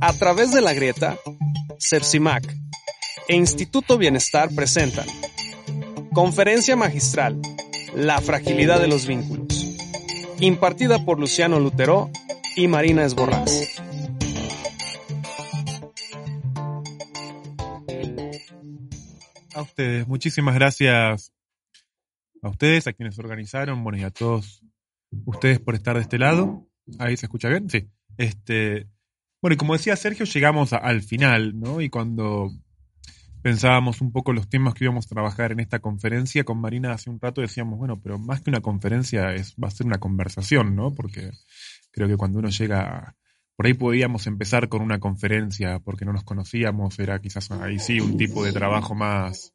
A través de la grieta, Sepsimac e Instituto Bienestar presentan Conferencia Magistral, La Fragilidad de los Vínculos, impartida por Luciano Lutero y Marina Esborrás. A ustedes, muchísimas gracias a ustedes, a quienes organizaron, bueno, y a todos ustedes por estar de este lado. Ahí se escucha bien, sí. Este, bueno, y como decía Sergio, llegamos al final, ¿no? Y cuando pensábamos un poco los temas que íbamos a trabajar en esta conferencia, con Marina hace un rato decíamos, bueno, pero más que una conferencia es, va a ser una conversación, ¿no? Porque creo que cuando uno llega, por ahí podíamos empezar con una conferencia porque no nos conocíamos, era quizás ahí sí un tipo de trabajo más,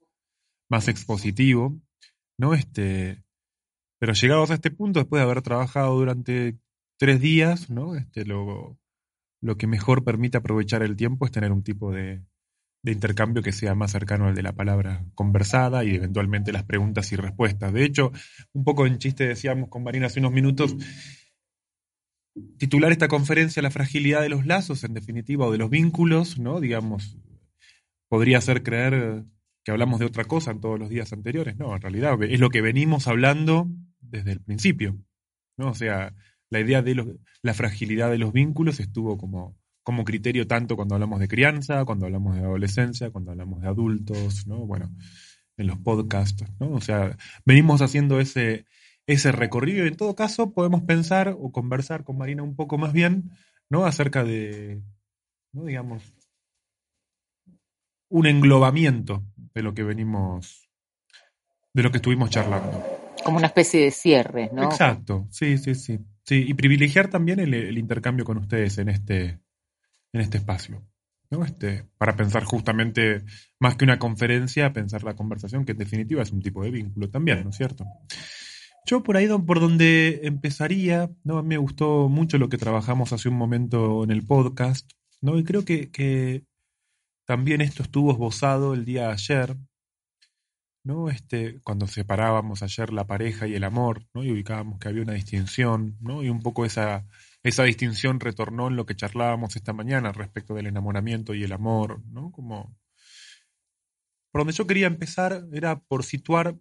más expositivo, ¿no? Este, pero llegados a este punto, después de haber trabajado durante tres días, ¿no? Este, lo, lo que mejor permite aprovechar el tiempo es tener un tipo de, intercambio que sea más cercano al de la palabra conversada y eventualmente las preguntas y respuestas. De hecho, un poco en chiste decíamos con Marina hace unos minutos, titular esta conferencia La fragilidad de los lazos, en definitiva, o de los vínculos, ¿no? Digamos, podría hacer creer que hablamos de otra cosa en todos los días anteriores. No, en realidad es lo que venimos hablando desde el principio. ¿no? O sea, la idea de la fragilidad de los vínculos estuvo como, como criterio tanto cuando hablamos de crianza, cuando hablamos de adolescencia, cuando hablamos de adultos, ¿no? Bueno, en los podcasts, ¿no? O sea, venimos haciendo ese, ese recorrido y en todo caso podemos pensar o conversar con Marina un poco más bien, ¿no? Acerca de, ¿no? Digamos, un englobamiento de lo que venimos, de lo que estuvimos charlando. Como una especie de cierre, ¿no? Exacto, sí, sí, sí. Sí, y privilegiar también el, intercambio con ustedes en este, en este espacio. ¿no? Este, para pensar justamente, más que una conferencia, pensar la conversación, que en definitiva es un tipo de vínculo también, ¿no es cierto? Yo por ahí por donde empezaría, ¿no? me gustó mucho lo que trabajamos hace un momento en el podcast, ¿no? Y creo que, que también esto estuvo esbozado el día de ayer, ¿no? Este, cuando separábamos ayer la pareja y el amor, ¿no? Y ubicábamos que había una distinción, ¿no? Y un poco esa, esa distinción retornó en lo que charlábamos esta mañana respecto del enamoramiento y el amor, ¿no? Como por donde yo quería empezar era por situar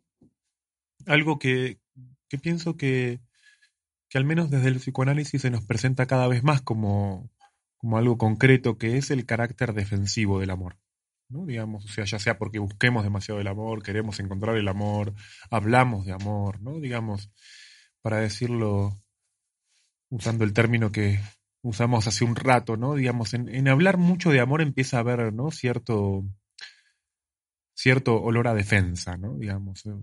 algo que, que pienso que, que al menos desde el psicoanálisis se nos presenta cada vez más como, como algo concreto, que es el carácter defensivo del amor. ¿No? Digamos, o sea, ya sea porque busquemos demasiado el amor, queremos encontrar el amor, hablamos de amor, ¿no? Digamos, para decirlo usando el término que usamos hace un rato, ¿no? Digamos, en, hablar mucho de amor empieza a haber, ¿no? Cierto, cierto olor a defensa, ¿no? Digamos, eh,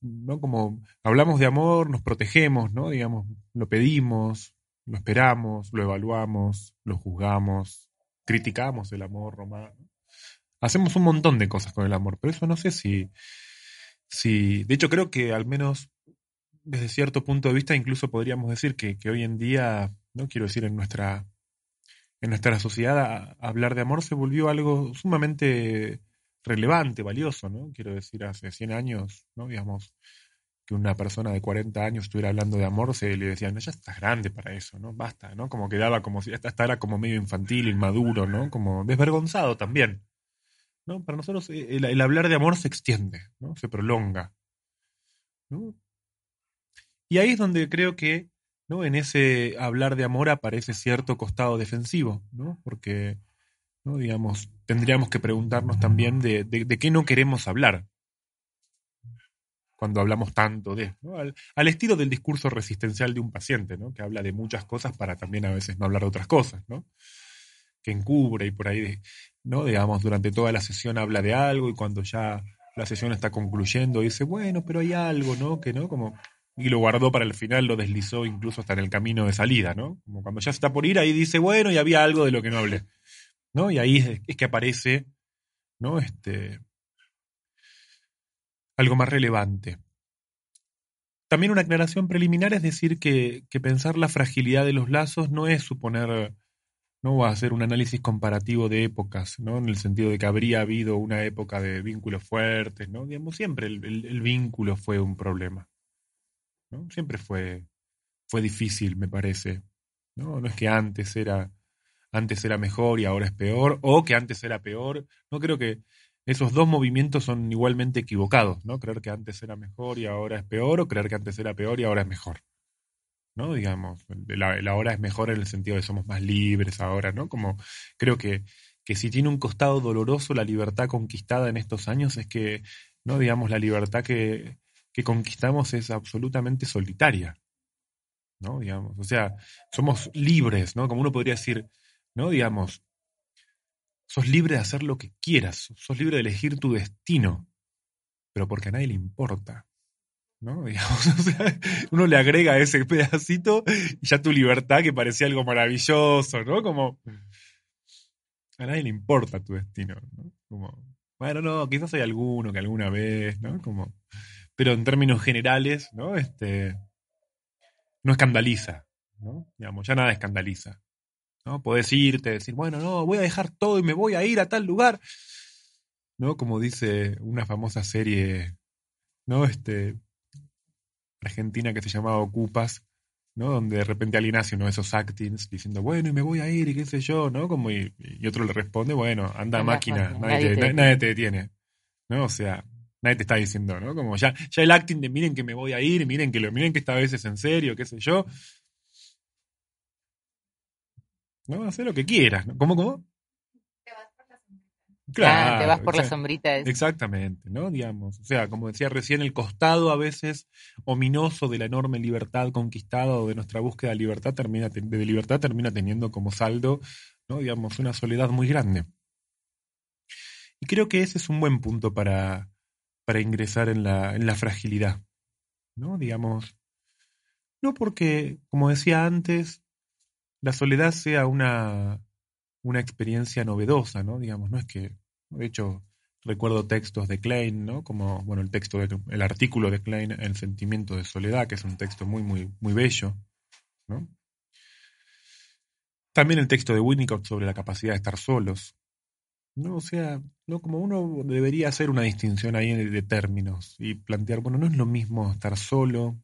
¿no? Como hablamos de amor, nos protegemos, ¿no? Digamos, lo pedimos, lo esperamos, lo evaluamos, lo juzgamos, criticamos el amor romano. Hacemos un montón de cosas con el amor, pero eso no sé si, si, de hecho creo que al menos desde cierto punto de vista incluso podríamos decir que, que hoy en día, no quiero decir en nuestra, en nuestra sociedad, hablar de amor se volvió algo sumamente relevante, valioso, ¿no? Quiero decir, hace 100 años, ¿no? Digamos, que una persona de 40 años estuviera hablando de amor, se le decían, ya estás grande para eso, ¿no? Basta, ¿no? Como quedaba como si hasta era como medio infantil, inmaduro, ¿no? Como desvergonzado también. ¿No? Para nosotros eh, el, hablar de amor se extiende, ¿no? Se prolonga. ¿no? Y ahí es donde creo que, ¿no? En ese hablar de amor aparece cierto costado defensivo, ¿no? Porque, ¿no? Digamos, tendríamos que preguntarnos también de, de qué no queremos hablar, cuando hablamos tanto de, ¿no? al, estilo del discurso resistencial de un paciente, ¿no? que habla de muchas cosas para también a veces no hablar de otras cosas, ¿no? que encubre y por ahí, ¿no? digamos, durante toda la sesión habla de algo y cuando ya la sesión está concluyendo dice, bueno, pero hay algo, ¿no? Que no, como, y lo guardó para el final, lo deslizó incluso hasta en el camino de salida, ¿no? Como cuando ya está por ir, ahí dice, bueno, y había algo de lo que no hablé, ¿no? Y ahí es, que aparece, ¿no? Este, algo más relevante. También una aclaración preliminar es decir que, pensar la fragilidad de los lazos no es suponer, no a hacer un análisis comparativo de épocas, ¿no? En el sentido de que habría habido una época de vínculos fuertes, ¿no? Digamos, siempre el, vínculo fue un problema. ¿no? Siempre fue, fue difícil, me parece. ¿no? no es que antes era. antes era mejor y ahora es peor, o que antes era peor. No creo que esos dos movimientos son igualmente equivocados, ¿no? Creer que antes era mejor y ahora es peor, o creer que antes era peor y ahora es mejor. ¿No? Digamos, la, la ahora es mejor en el sentido de somos más libres ahora, ¿no? Como creo que, que si tiene un costado doloroso la libertad conquistada en estos años es que, ¿no? Digamos, la libertad que, que conquistamos es absolutamente solitaria. ¿no? Digamos, o sea, somos libres, ¿no? Como uno podría decir, ¿no? Digamos, sos libre de hacer lo que quieras, sos libre de elegir tu destino, pero porque a nadie le importa. ¿No? Digamos, uno le agrega ese pedacito y ya tu libertad que parecía algo maravilloso, ¿no? Como a nadie le importa tu destino, ¿no? Como, bueno, no, quizás hay alguno que alguna vez, ¿no? Como, pero en términos generales, ¿no? Este, no escandaliza, ¿no? Digamos, ya nada escandaliza. ¿no? Podés irte, decir, bueno, no, voy a dejar todo y me voy a ir a tal lugar. ¿No? Como dice una famosa serie, ¿no? Este, argentina que se llamaba Ocupas, ¿no? Donde de repente alguien hace uno de esos actings diciendo, bueno, y me voy a ir, y qué sé yo, ¿no? Como y, otro le responde, bueno, anda máquina, nadie, te, nadie, te, detiene. ¿No? O sea, nadie te está diciendo, ¿no? Como ya, ya el acting de miren que me voy a ir, miren que lo, miren que esta vez es en serio, qué sé yo. ¿No? Hacer lo que quieras, ¿no? ¿Cómo, cómo? Claro, te vas por la sombrita. Exactamente, ¿no? Digamos, o sea, como decía recién, el costado a veces ominoso de la enorme libertad conquistada o de nuestra búsqueda de libertad termina, de libertad termina teniendo como saldo, ¿no? Digamos, una soledad muy grande. Y creo que ese es un buen punto para, para ingresar en la, en la fragilidad, ¿no? Digamos, no porque, como decía antes, la soledad sea una, una experiencia novedosa, ¿no? Digamos, no es que, de hecho, recuerdo textos de Klein, ¿no? Como, bueno, el texto, de, el artículo de Klein, El sentimiento de soledad, que es un texto muy, muy, muy bello, ¿no? También el texto de Winnicott sobre la capacidad de estar solos, ¿no? O sea, ¿no? como uno debería hacer una distinción ahí de, términos y plantear, bueno, no es lo mismo estar solo,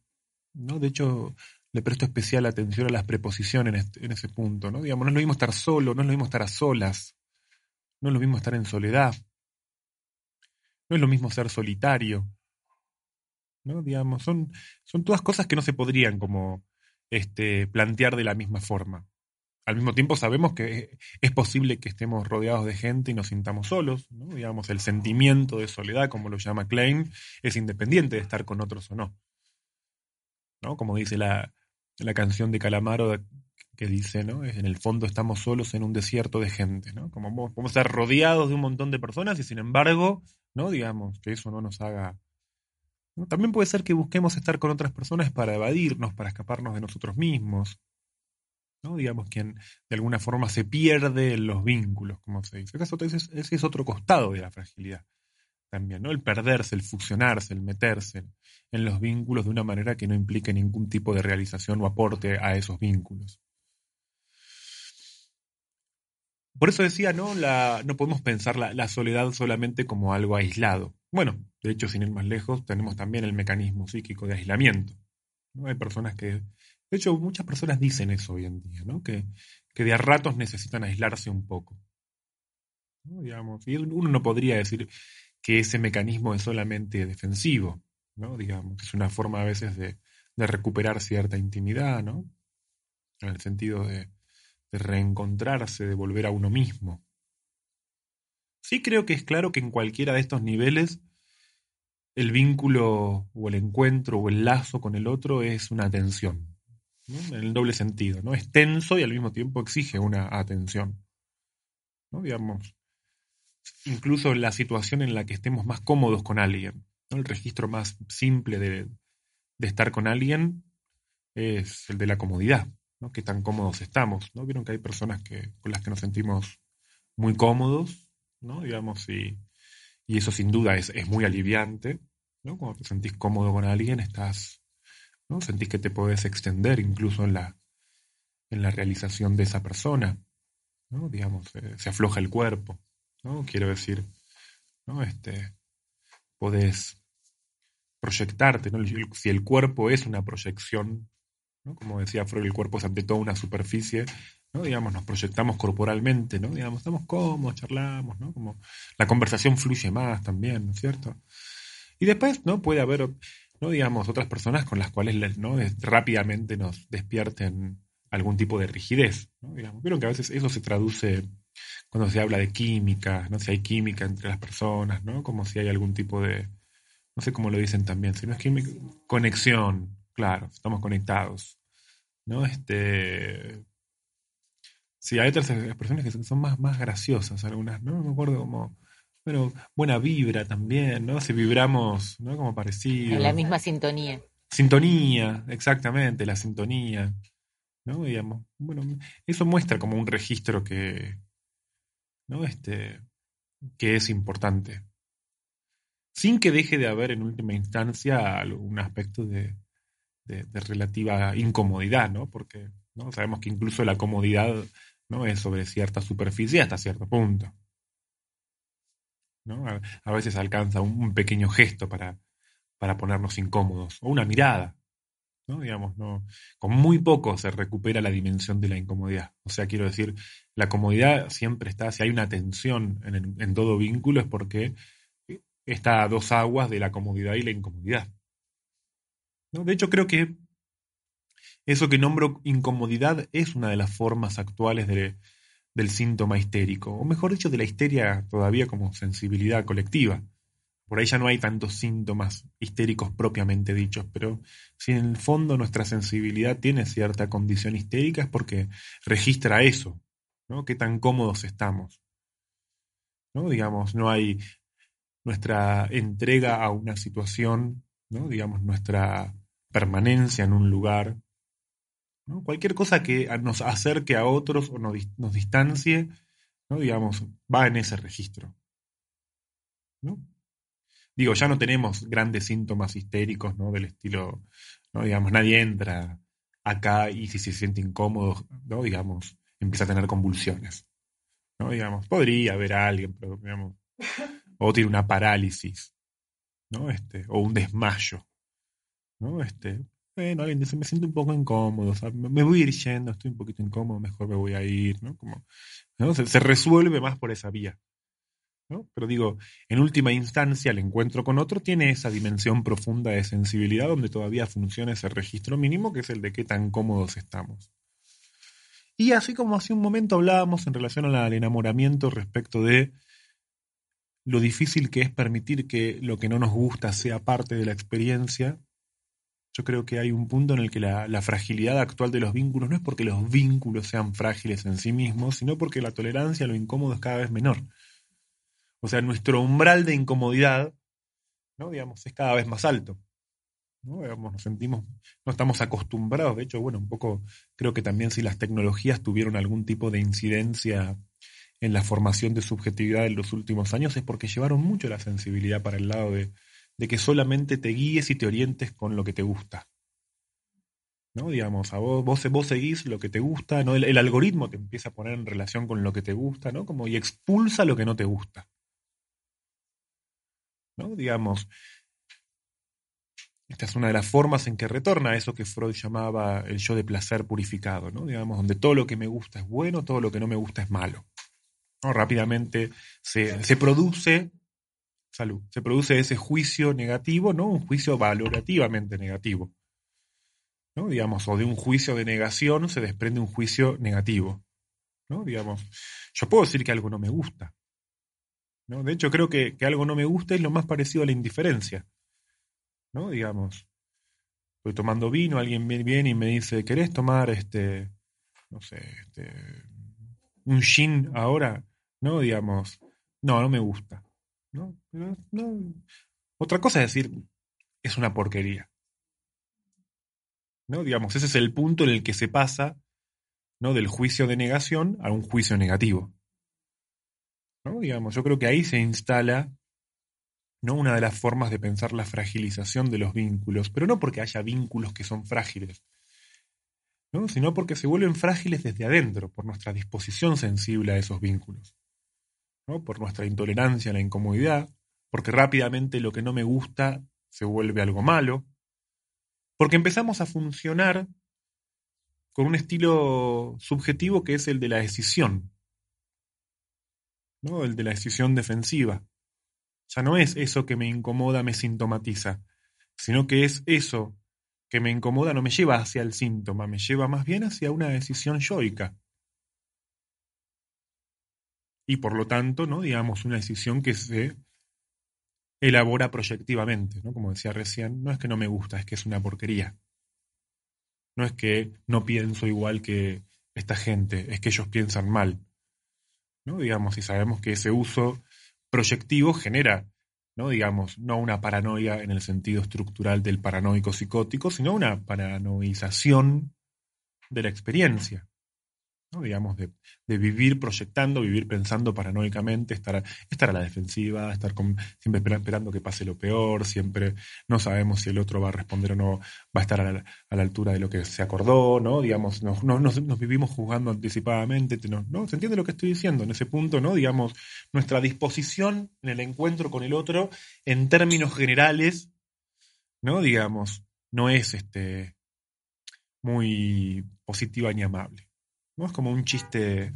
¿no? De hecho, le presto especial atención a las preposiciones en, ese punto, ¿no? Digamos, no es lo mismo estar solo, no es lo mismo estar a solas, no es lo mismo estar en soledad, no es lo mismo ser solitario, ¿no? Digamos, son, son todas cosas que no se podrían como este, plantear de la misma forma al mismo tiempo sabemos que es posible que estemos rodeados de gente y nos sintamos solos, ¿no? Digamos, el sentimiento de soledad, como lo llama Klein, es independiente de estar con otros o no. ¿No? Como dice la, canción de Calamaro que dice, ¿no? En el fondo estamos solos en un desierto de gente, ¿no? Como podemos estar rodeados de un montón de personas y sin embargo, ¿no? Digamos, que eso no nos haga... También puede ser que busquemos estar con otras personas para evadirnos, para escaparnos de nosotros mismos, Digamos, quien de alguna forma se pierde en los vínculos, como se dice. Ese es otro costado de la fragilidad también, ¿no? El perderse, el fusionarse, el meterse en los vínculos de una manera que no implique ningún tipo de realización o aporte a esos vínculos. Por eso decía, ¿no? La, no podemos pensar la, soledad solamente como algo aislado. Bueno, de hecho, sin ir más lejos, tenemos también el mecanismo psíquico de aislamiento. ¿no? Hay personas que de hecho, muchas personas dicen eso hoy en día, ¿no? Que, que de a ratos necesitan aislarse un poco. Digamos, y uno no podría decir que ese mecanismo es solamente defensivo, ¿no? Digamos, es una forma a veces de, recuperar cierta intimidad, ¿no? En el sentido de, reencontrarse, de volver a uno mismo. Sí creo que es claro que en cualquiera de estos niveles el vínculo o el encuentro o el lazo con el otro es una tensión en el doble sentido, ¿no? Es tenso y al mismo tiempo exige una atención. ¿no? Digamos, incluso la situación en la que estemos más cómodos con alguien. ¿no? El registro más simple de, estar con alguien es el de la comodidad, ¿no? Qué tan cómodos estamos, ¿no? Vieron que hay personas que, con las que nos sentimos muy cómodos, ¿no? Digamos, y, y eso sin duda es, es muy aliviante, ¿no? Cuando te sentís cómodo con alguien, estás ¿no? Sentís que te podés extender incluso en la, en la realización de esa persona, ¿no? Digamos, eh, se afloja el cuerpo, ¿no? Quiero decir, ¿no? Este, podés proyectarte, ¿no? Si el cuerpo es una proyección, Como decía Freud, el cuerpo es ante todo una superficie, ¿no? Digamos, nos proyectamos corporalmente, ¿no? Digamos, estamos cómodos, charlamos, ¿no? Como la conversación fluye más también, ¿no es cierto? Y después, ¿no? Puede haber, ¿no? Digamos, otras personas con las cuales, ¿no? Rápidamente nos despierten algún tipo de rigidez, ¿no? Digamos, vieron que a veces eso se traduce cuando se habla de química, ¿no? Si hay química entre las personas, ¿no? Como si hay algún tipo de, no sé cómo lo dicen también, si no es química, conexión, claro, estamos conectados, ¿no? Este, sí, hay otras expresiones que son más, más graciosas, algunas, ¿no? Me acuerdo como, bueno, buena vibra también, ¿no? Si vibramos, ¿no? Como parecido. En la misma sintonía. Sintonía, exactamente, la sintonía. ¿no? Digamos, bueno, eso muestra como un registro que, ¿no? Este, que es importante. Sin que deje de haber en última instancia algún aspecto de, de, relativa incomodidad, ¿no? Porque ¿no? sabemos que incluso la comodidad ¿no? es sobre cierta superficie hasta cierto punto. ¿no? A, veces alcanza un, pequeño gesto para, para ponernos incómodos, o una mirada, ¿no? Digamos, no, con muy poco se recupera la dimensión de la incomodidad. O sea, quiero decir, la comodidad siempre está, si hay una tensión en, todo vínculo es porque está a dos aguas de la comodidad y la incomodidad. ¿No? De hecho, creo que eso que nombro incomodidad es una de las formas actuales del síntoma histérico, o mejor dicho, de la histeria todavía como sensibilidad colectiva. Por ahí ya no hay tantos síntomas histéricos propiamente dichos, pero si en el fondo nuestra sensibilidad tiene cierta condición histérica es porque registra eso, ¿no? Qué tan cómodos estamos. ¿No? Digamos, no hay nuestra entrega a una situación, ¿no? Digamos, nuestra permanencia en un lugar, ¿no? Cualquier cosa que nos acerque a otros o nos, distancie, ¿no? Digamos, va en ese registro. ¿no? Digo, ya no tenemos grandes síntomas histéricos, ¿no? Del estilo, ¿no? Digamos, nadie entra acá y si se siente incómodo, ¿no? Digamos, empieza a tener convulsiones, ¿no? Digamos, podría haber alguien, pero, digamos, o tiene una parálisis, ¿no? Este, o un desmayo, ¿no? Este, bueno, alguien dice, me siento un poco incómodo, me voy a ir yendo, estoy un poquito incómodo, mejor me voy a ir, ¿no? Como, ¿no? se resuelve más por esa vía. Pero digo, en última instancia, el encuentro con otro tiene esa dimensión profunda de sensibilidad donde todavía funciona ese registro mínimo que es el de qué tan cómodos estamos. Y así como hace un momento hablábamos en relación al enamoramiento respecto de lo difícil que es permitir que lo que no nos gusta sea parte de la experiencia, yo creo que hay un punto en el que la, la, fragilidad actual de los vínculos no es porque los vínculos sean frágiles en sí mismos, sino porque la tolerancia a lo incómodo es cada vez menor. O sea, nuestro umbral de incomodidad, ¿no? Digamos, es cada vez más alto. ¿no? Digamos, nos sentimos, no estamos acostumbrados. De hecho, bueno, un poco creo que también si las tecnologías tuvieron algún tipo de incidencia en la formación de subjetividad en los últimos años es porque llevaron mucho la sensibilidad para el lado de, que solamente te guíes y te orientes con lo que te gusta. ¿no? Digamos, a vos, vos, seguís lo que te gusta, ¿no? El, el, algoritmo te empieza a poner en relación con lo que te gusta, ¿no? Como y expulsa lo que no te gusta. ¿No? Digamos, esta es una de las formas en que retorna eso que Freud llamaba el yo de placer purificado, ¿no? Digamos, donde todo lo que me gusta es bueno, todo lo que no me gusta es malo. ¿no? Rápidamente se, se produce, salud, se produce ese juicio negativo, ¿no? Un juicio valorativamente negativo. ¿no? Digamos, o de un juicio de negación se desprende un juicio negativo. ¿no? Digamos, yo puedo decir que algo no me gusta, ¿no? De hecho, creo que, algo no me gusta es lo más parecido a la indiferencia. ¿no? Digamos, estoy tomando vino, alguien viene y me dice, ¿querés tomar este, no sé, este, un gin ahora? No, digamos, no, no me gusta. ¿no? no. Otra cosa es decir, es una porquería. ¿no? Digamos, ese es el punto en el que se pasa ¿no? del juicio de negación a un juicio negativo. Yo creo que ahí se instala ¿no? una de las formas de pensar la fragilización de los vínculos, pero no porque haya vínculos que son frágiles, ¿no? sino porque se vuelven frágiles desde adentro, por nuestra disposición sensible a esos vínculos, ¿no? por nuestra intolerancia a la incomodidad, porque rápidamente lo que no me gusta se vuelve algo malo, porque empezamos a funcionar con un estilo subjetivo que es el de la decisión, ¿no? el de la decisión defensiva. Ya no es eso que me incomoda, me sintomatiza, sino que es eso que me incomoda, no me lleva hacia el síntoma, me lleva más bien hacia una decisión yoica. Y por lo tanto, ¿no? digamos, una decisión que se elabora proyectivamente, ¿no? Como decía recién, no es que no me gusta, es que es una porquería. No es que no pienso igual que esta gente, es que ellos piensan mal. ¿No? Digamos, y sabemos que ese uso proyectivo genera, ¿no? digamos, no una paranoia en el sentido estructural del paranoico psicótico, sino una paranoización de la experiencia digamos, de, vivir proyectando, vivir pensando paranoicamente, estar, estar a la defensiva, estar siempre esperando que pase lo peor, siempre no sabemos si el otro va a responder o no, va a estar a la, altura de lo que se acordó, ¿no? Digamos, nos, nos, vivimos juzgando anticipadamente, ¿no? ¿Se entiende lo que estoy diciendo? En ese punto, ¿no? Digamos, nuestra disposición en el encuentro con el otro, en términos generales, ¿no? Digamos, no es este muy positiva ni amable. ¿No? Es como un chiste,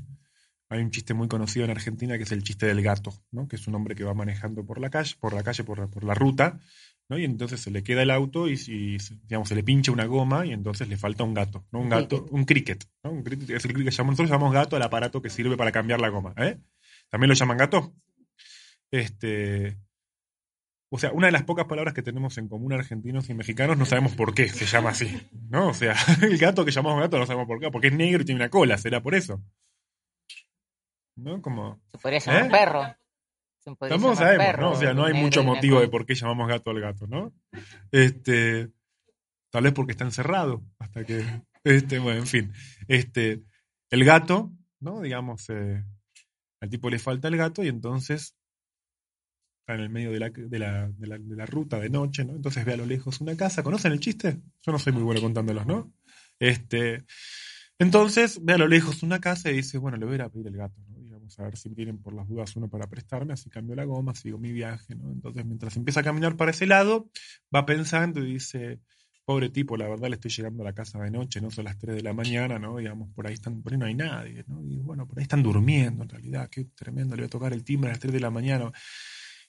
hay un chiste muy conocido en Argentina que es el chiste del gato, ¿no? que es un hombre que va manejando por la calle, por la calle, por la, ruta, ¿no? y entonces se le queda el auto y, digamos, se le pincha una goma y entonces le falta un gato, ¿no? Un gato, un cricket, ¿no? Un cricket, es el cricket que nosotros llamamos gato al aparato que sirve para cambiar la goma, ¿eh? ¿También lo llaman gato? Este, o sea, una de las pocas palabras que tenemos en común argentinos y mexicanos no sabemos por qué se llama así, ¿no? O sea, el gato que llamamos gato no sabemos por qué, porque es negro y tiene una cola, será por eso. ¿No? Como... Se podría llamar ¿eh? perro. Tampoco sabemos, ¿no? O sea, no hay mucho motivo de por qué llamamos gato al gato, ¿no? Este, tal vez porque está encerrado, hasta que, este, bueno, en fin, este, el gato, ¿no? Digamos, eh, al tipo le falta el gato y entonces en el medio de la, de, la, de, la, de la, ruta de noche, ¿no? Entonces ve a lo lejos una casa. ¿Conocen el chiste? Yo no soy muy bueno contándolos, ¿no? Este, entonces ve a lo lejos una casa y dice, bueno, le voy a ir a pedir el gato, ¿no? Digamos, a ver si tienen por las dudas uno para prestarme, así cambio la goma, sigo mi viaje, ¿no? Entonces mientras empieza a caminar para ese lado, va pensando y dice, pobre tipo, la verdad le estoy llegando a la casa de noche, no son las 3 de la mañana, ¿no? Digamos, por ahí están, por ahí no hay nadie, ¿no? Y bueno, por ahí están durmiendo en realidad, qué tremendo, le voy a tocar el timbre a las 3 de la mañana.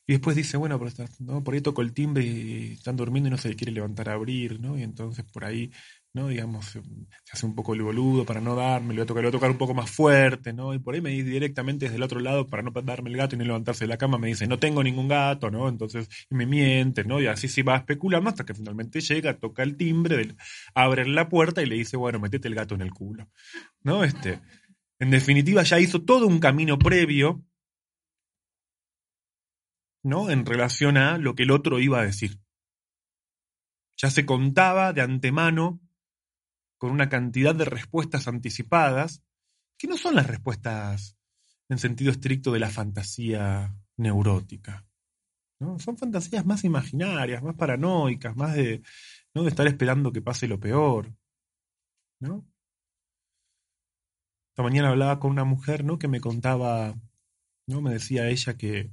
Y después dice, bueno, por, ¿no? por ahí toco el timbre y están durmiendo y no se le quiere levantar a abrir, ¿no? Y entonces por ahí, ¿no? Digamos, se hace un poco el boludo para no darme, le voy a tocar, un poco más fuerte, ¿no? Y por ahí me dice directamente desde el otro lado para no darme el gato y no levantarse de la cama, me dice, no tengo ningún gato, ¿no? Entonces me miente, ¿no? Y así se va especulando hasta que finalmente llega, toca el timbre, abre la puerta y le dice, bueno, metete el gato en el culo, ¿no? Este, en definitiva ya hizo todo un camino previo ¿no? En relación a lo que el otro iba a decir. Ya se contaba de antemano con una cantidad de respuestas anticipadas, que no son las respuestas en sentido estricto de la fantasía neurótica. ¿no? Son fantasías más imaginarias, más paranoicas, más de, ¿no? de estar esperando que pase lo peor. ¿no? Esta mañana hablaba con una mujer ¿no? que me contaba, ¿no? me decía ella que,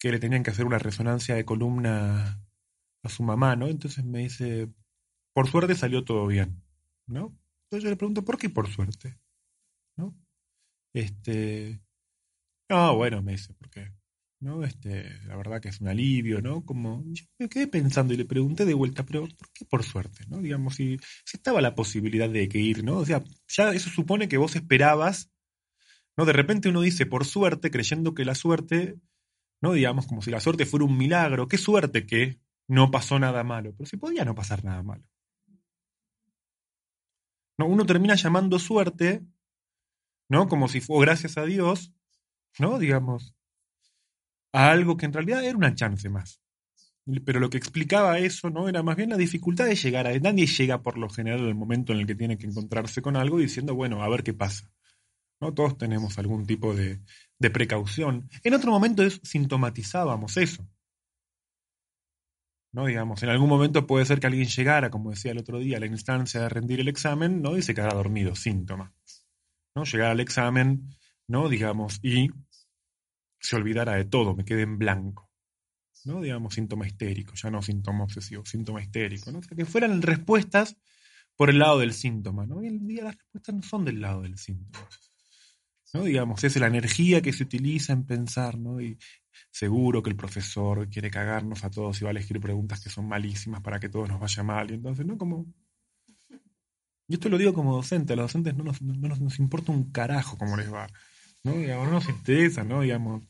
que le tenían que hacer una resonancia de columna a su mamá, ¿no? Entonces me dice, por suerte salió todo bien, ¿no? Entonces yo le pregunto, ¿por qué por suerte? ¿No? Este, no, bueno, me dice, ¿por qué? ¿No? Este, la verdad que es un alivio, ¿no? Como, yo me quedé pensando y le pregunté de vuelta, pero ¿por qué por suerte? ¿No? Digamos, si, si estaba la posibilidad de que ir, ¿no? O sea, ya eso supone que vos esperabas, ¿no? De repente uno dice por suerte, creyendo que la suerte ¿no? Digamos, como si la suerte fuera un milagro. Qué suerte que no pasó nada malo, pero si podía no pasar nada malo. ¿No? Uno termina llamando suerte, ¿no? Como si fue gracias a Dios, ¿no? Digamos, a algo que en realidad era una chance más. Pero lo que explicaba eso, ¿no? Era más bien la dificultad de llegar a... Nadie llega por lo general al momento en el que tiene que encontrarse con algo diciendo, bueno, a ver qué pasa. ¿No? Todos tenemos algún tipo de, precaución. En otro momento es, sintomatizábamos eso. ¿no? Digamos, en algún momento puede ser que alguien llegara, como decía el otro día, a la instancia de rendir el examen, ¿no? Y se quedara dormido, síntoma. ¿no? Llegar al examen, ¿no? Digamos, y se olvidara de todo, me quede en blanco. ¿no? Digamos, síntoma histérico, ya no síntoma obsesivo, síntoma histérico, ¿no? que fueran respuestas por el lado del síntoma, ¿no? Hoy en día las respuestas no son del lado del síntoma. ¿No? Digamos, es la energía que se utiliza en pensar, ¿no? Y seguro que el profesor quiere cagarnos a todos y va a elegir preguntas que son malísimas para que todos nos vaya mal. Y entonces, ¿no? Como. Yo esto lo digo como docente, a los docentes no nos, no nos, importa un carajo cómo les va. ¿no? Digamos, no nos interesa, ¿no? Digamos.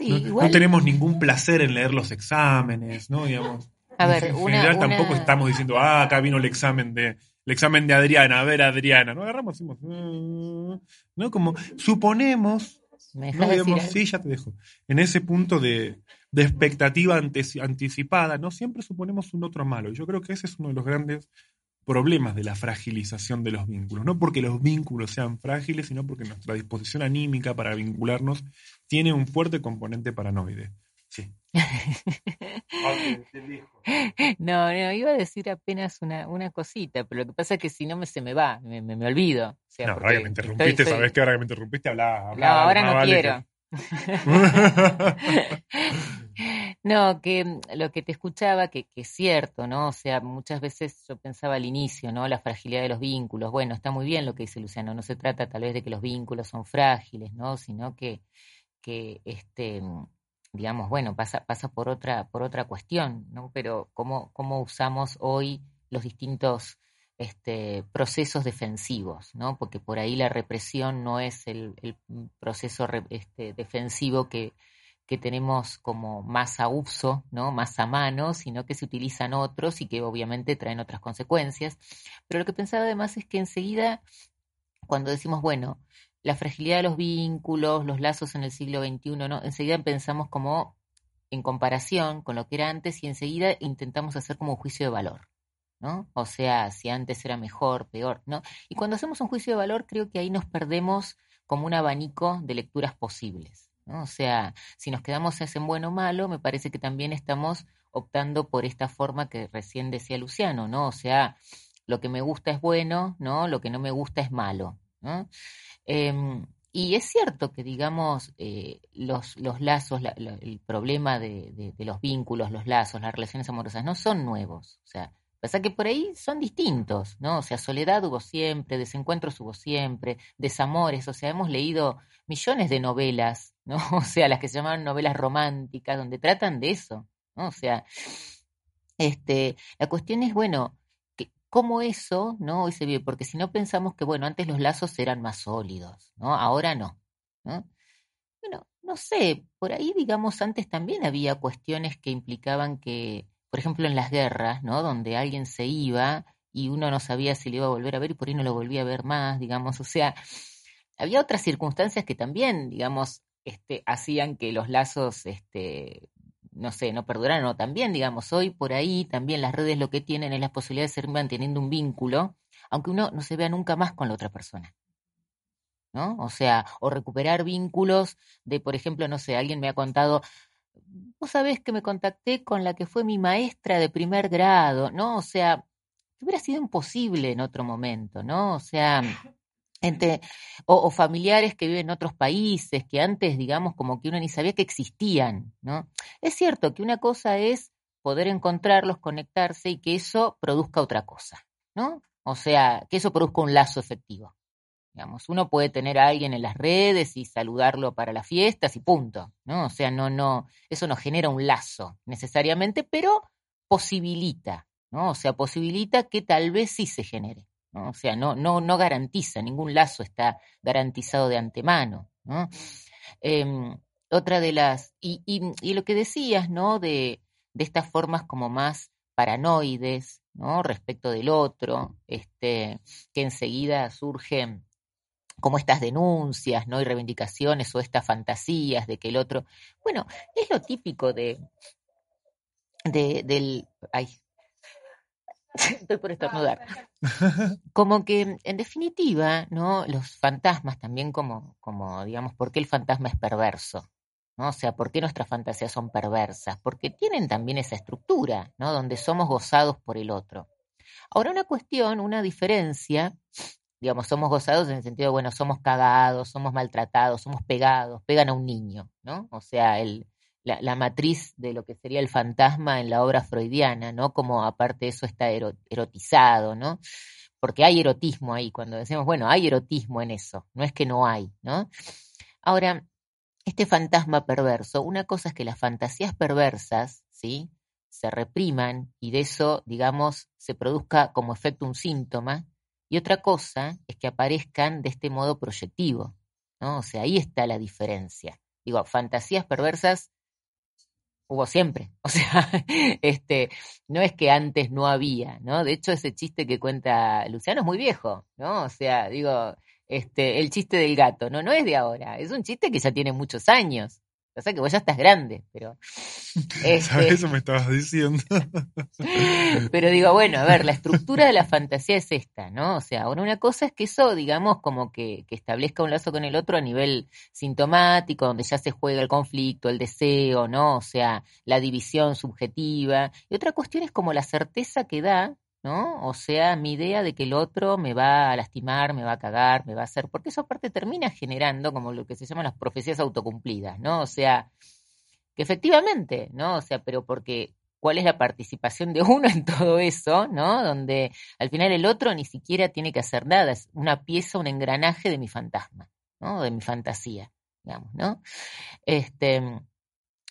no, tenemos ningún placer en leer los exámenes, ¿no? Digamos. A ver, en general tampoco estamos diciendo, ah, acá vino el examen de el examen de Adriana, a ver Adriana, ¿no? Agarramos, decimos, mm", ¿no? Como suponemos, no digamos, sí, ya te dejo, en ese punto de, de expectativa anticipada, ¿no? Siempre suponemos un otro malo. Y yo creo que ese es uno de los grandes problemas de la fragilización de los vínculos. No porque los vínculos sean frágiles, sino porque nuestra disposición anímica para vincularnos tiene un fuerte componente paranoide. No, no, iba a decir apenas una, una cosita, pero lo que pasa es que si no me, se me va, me, me, olvido. no, ahora que me interrumpiste, sabes que ahora que me interrumpiste hablaba. no, ahora no quiero. no, que mm, lo que te escuchaba, que, que, es cierto, ¿no? O sea, muchas veces yo pensaba al inicio, ¿no? La fragilidad de los vínculos. Bueno, está muy bien lo que dice Luciano, no se trata tal vez de que los vínculos son frágiles, ¿no? Sino que, que este mm, digamos, bueno, pasa, pasa por otra, por otra cuestión, ¿no? Pero cómo, cómo usamos hoy los distintos este, procesos defensivos, ¿no? Porque por ahí la represión no es el, proceso este, defensivo que, que tenemos como más a uso, ¿no? Más a mano, sino que se utilizan otros y que obviamente traen otras consecuencias. Pero lo que pensaba además es que enseguida, cuando decimos, bueno, la fragilidad de los vínculos, los lazos en el siglo XXI, ¿no? Enseguida pensamos como en comparación con lo que era antes y enseguida intentamos hacer como un juicio de valor, ¿no? O sea, si antes era mejor, peor, ¿no? Y cuando hacemos un juicio de valor creo que ahí nos perdemos como un abanico de lecturas posibles, ¿no? O sea, si nos quedamos en bueno o malo, me parece que también estamos optando por esta forma que recién decía Luciano, ¿no? O sea, lo que me gusta es bueno, ¿no? Lo que no me gusta es malo, ¿no? Em, y es cierto que, digamos, eh, los, los lazos, el problema de, los vínculos, los lazos, las relaciones amorosas no son nuevos. O sea, pasa que por ahí son distintos, ¿no? O sea, soledad hubo siempre, desencuentros hubo siempre, desamores, o sea, hemos leído millones de novelas, ¿no? O sea, las que se llaman novelas románticas, donde tratan de eso, ¿no? O sea, este, la cuestión es, bueno, cómo eso, ¿no? Hoy se vive, porque si no pensamos que, bueno, antes los lazos eran más sólidos, ¿no? Ahora no, ¿no? Bueno, no sé, por ahí, digamos, antes también había cuestiones que implicaban que, por ejemplo, en las guerras, ¿no? Donde alguien se iba y uno no sabía si le iba a volver a ver y por ahí no lo volvía a ver más, digamos, o sea, había otras circunstancias que también, digamos, este, hacían que los lazos este, no sé, no perduraron, o también, digamos, hoy por ahí también las redes lo que tienen es la posibilidad de seguir manteniendo un vínculo, aunque uno no se vea nunca más con la otra persona. ¿No? O sea, o recuperar vínculos de, por ejemplo, no sé, alguien me ha contado, vos sabés que me contacté con la que fue mi maestra de primer grado, ¿no? O sea, hubiera sido imposible en otro momento, ¿no? O sea, o, familiares que viven en otros países, que antes, digamos, como que uno ni sabía que existían, ¿no? Es cierto que una cosa es poder encontrarlos, conectarse y que eso produzca otra cosa, ¿no? O sea, que eso produzca un lazo efectivo. Digamos, uno puede tener a alguien en las redes y saludarlo para las fiestas y punto, ¿no? O sea, no, no, eso no genera un lazo necesariamente, pero posibilita, ¿no? O sea, posibilita que tal vez sí se genere. O sea, no, no, no garantiza, ningún lazo está garantizado de antemano. ¿no? Em, otra de las, y, y, lo que decías, ¿no? De, de estas formas como más paranoides, ¿no? Respecto del otro, este, que enseguida surgen como estas denuncias, ¿no? Y reivindicaciones o estas fantasías de que el otro, bueno, es lo típico de, de del, Estoy por estornudar. Como que, en definitiva, ¿no? Los fantasmas también como, como, digamos, ¿por qué el fantasma es perverso? ¿no? O sea, ¿por qué nuestras fantasías son perversas? Porque tienen también esa estructura, ¿no? Donde somos gozados por el otro. Ahora, una cuestión, una diferencia, digamos, somos gozados en el sentido de, bueno, somos cagados, somos maltratados, somos pegados, pegan a un niño, ¿no? O sea, el, la, matriz de lo que sería el fantasma en la obra freudiana, ¿no? Como aparte eso está erotizado, ¿no? Porque hay erotismo ahí, cuando decimos, bueno, hay erotismo en eso, no es que no hay, ¿no? Ahora, este fantasma perverso, una cosa es que las fantasías perversas, ¿sí? Se repriman y de eso, digamos, se produzca como efecto un síntoma, y otra cosa es que aparezcan de este modo proyectivo, ¿no? O sea, ahí está la diferencia. Digo, fantasías perversas hubo siempre. O sea, este, no es que antes no había, ¿no? De hecho, ese chiste que cuenta Luciano es muy viejo, ¿no? O sea, digo, este, el chiste del gato, no, no es de ahora, es un chiste que ya tiene muchos años. O sea que vos ya estás grande, pero. Este Eso me estabas diciendo. pero digo, bueno, a ver, la estructura de la fantasía es esta, ¿no? O sea, ahora una cosa es que eso, digamos, como que, que, establezca un lazo con el otro a nivel sintomático, donde ya se juega el conflicto, el deseo, ¿no? O sea, la división subjetiva. Y otra cuestión es como la certeza que da ¿no? O sea, mi idea de que el otro me va a lastimar, me va a cagar, me va a hacer, porque eso aparte termina generando como lo que se llaman las profecías autocumplidas, ¿no? O sea, que efectivamente, ¿no? O sea, pero porque cuál es la participación de uno en todo eso, ¿no? Donde al final el otro ni siquiera tiene que hacer nada, es una pieza, un engranaje de mi fantasma, ¿no? De mi fantasía, digamos, ¿no? Este,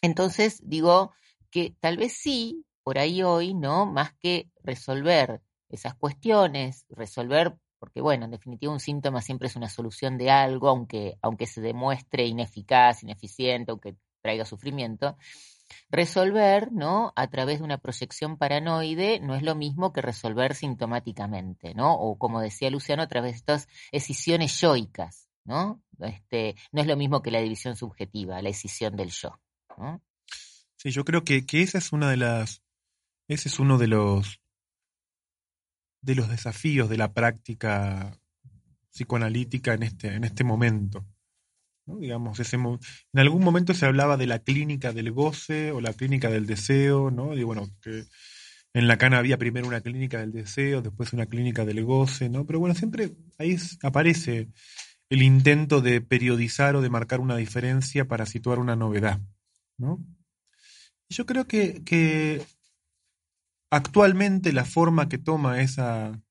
entonces digo que tal vez sí, por ahí hoy, ¿no? Más que resolver esas cuestiones, resolver, porque bueno, en definitiva un síntoma siempre es una solución de algo, aunque, aunque se demuestre ineficaz, ineficiente, aunque traiga sufrimiento, resolver, ¿no? A través de una proyección paranoide no es lo mismo que resolver sintomáticamente, ¿no? O como decía Luciano, a través de estas escisiones yoicas, ¿no? Este, no es lo mismo que la división subjetiva, la escisión del yo. Sí, yo creo que, que esa es una de las ese es uno de los, de los desafíos de la práctica psicoanalítica en este, en este momento. Digamos, ese, en algún momento se hablaba de la clínica del goce o la clínica del deseo, ¿no? Y bueno, que en Lacan había primero una clínica del deseo, después una clínica del goce, ¿no? Pero bueno, siempre ahí aparece el intento de periodizar o de marcar una diferencia para situar una novedad, ¿no? Yo creo que, que Actualmente la forma que toma esa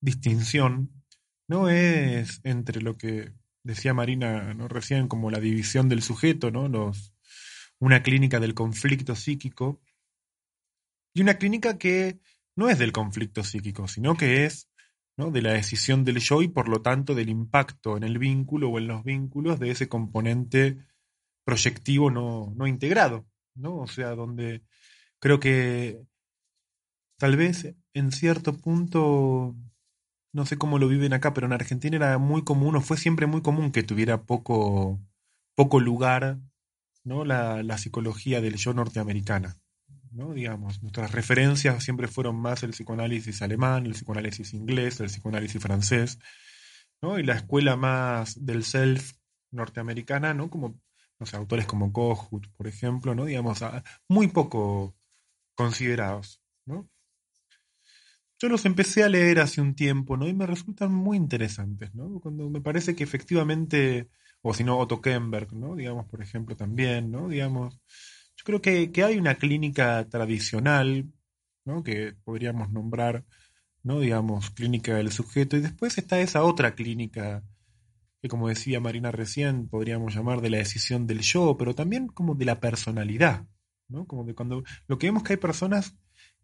distinción no es entre lo que decía Marina ¿no? recién como la división del sujeto, ¿no? Una clínica del conflicto psíquico, y una clínica que no es del conflicto psíquico, sino que es ¿no? de la decisión del yo y por lo tanto del impacto en el vínculo o en los vínculos de ese componente proyectivo no, no integrado, ¿no? O sea, donde creo que Tal vez en cierto punto, no sé cómo lo viven acá, pero en Argentina era muy común, o fue siempre muy común que tuviera poco, poco lugar ¿no? la, la psicología del yo norteamericana. ¿no? Digamos, nuestras referencias siempre fueron más el psicoanálisis alemán, el psicoanálisis inglés, el psicoanálisis francés, ¿no? Y la escuela más del self norteamericana, ¿no? Como, no sé, autores como Kohut, por ejemplo, ¿no? Digamos, muy poco considerados, ¿no? Yo los empecé a leer hace un tiempo, ¿no? Y me resultan muy interesantes, ¿no? Cuando me parece que efectivamente, o si no, Otto Kemberg, ¿no? Digamos, por ejemplo, también, ¿no? Digamos, yo creo que, que hay una clínica tradicional, ¿no? Que podríamos nombrar, ¿no? Digamos, clínica del sujeto, y después está esa otra clínica que como decía Marina recién, podríamos llamar de la decisión del yo, pero también como de la personalidad, ¿no? Como de cuando lo que vemos que hay personas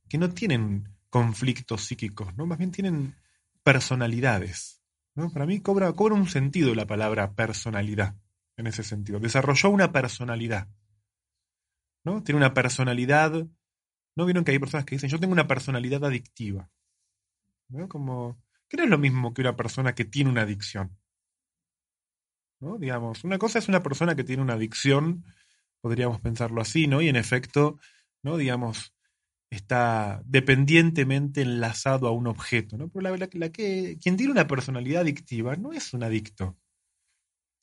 que no tienen conflictos psíquicos, ¿no? Más bien tienen personalidades. ¿no? Para mí cobra, cobra un sentido la palabra personalidad en ese sentido. Desarrolló una personalidad. ¿no? Tiene una personalidad. ¿No vieron que hay personas que dicen, yo tengo una personalidad adictiva? ¿no? Como, que no es lo mismo que una persona que tiene una adicción. ¿no? Digamos, una cosa es una persona que tiene una adicción, podríamos pensarlo así, ¿no? Y en efecto, ¿no? Digamos, está dependientemente enlazado a un objeto, ¿no? Pero la, que, quien tiene una personalidad adictiva no es un adicto.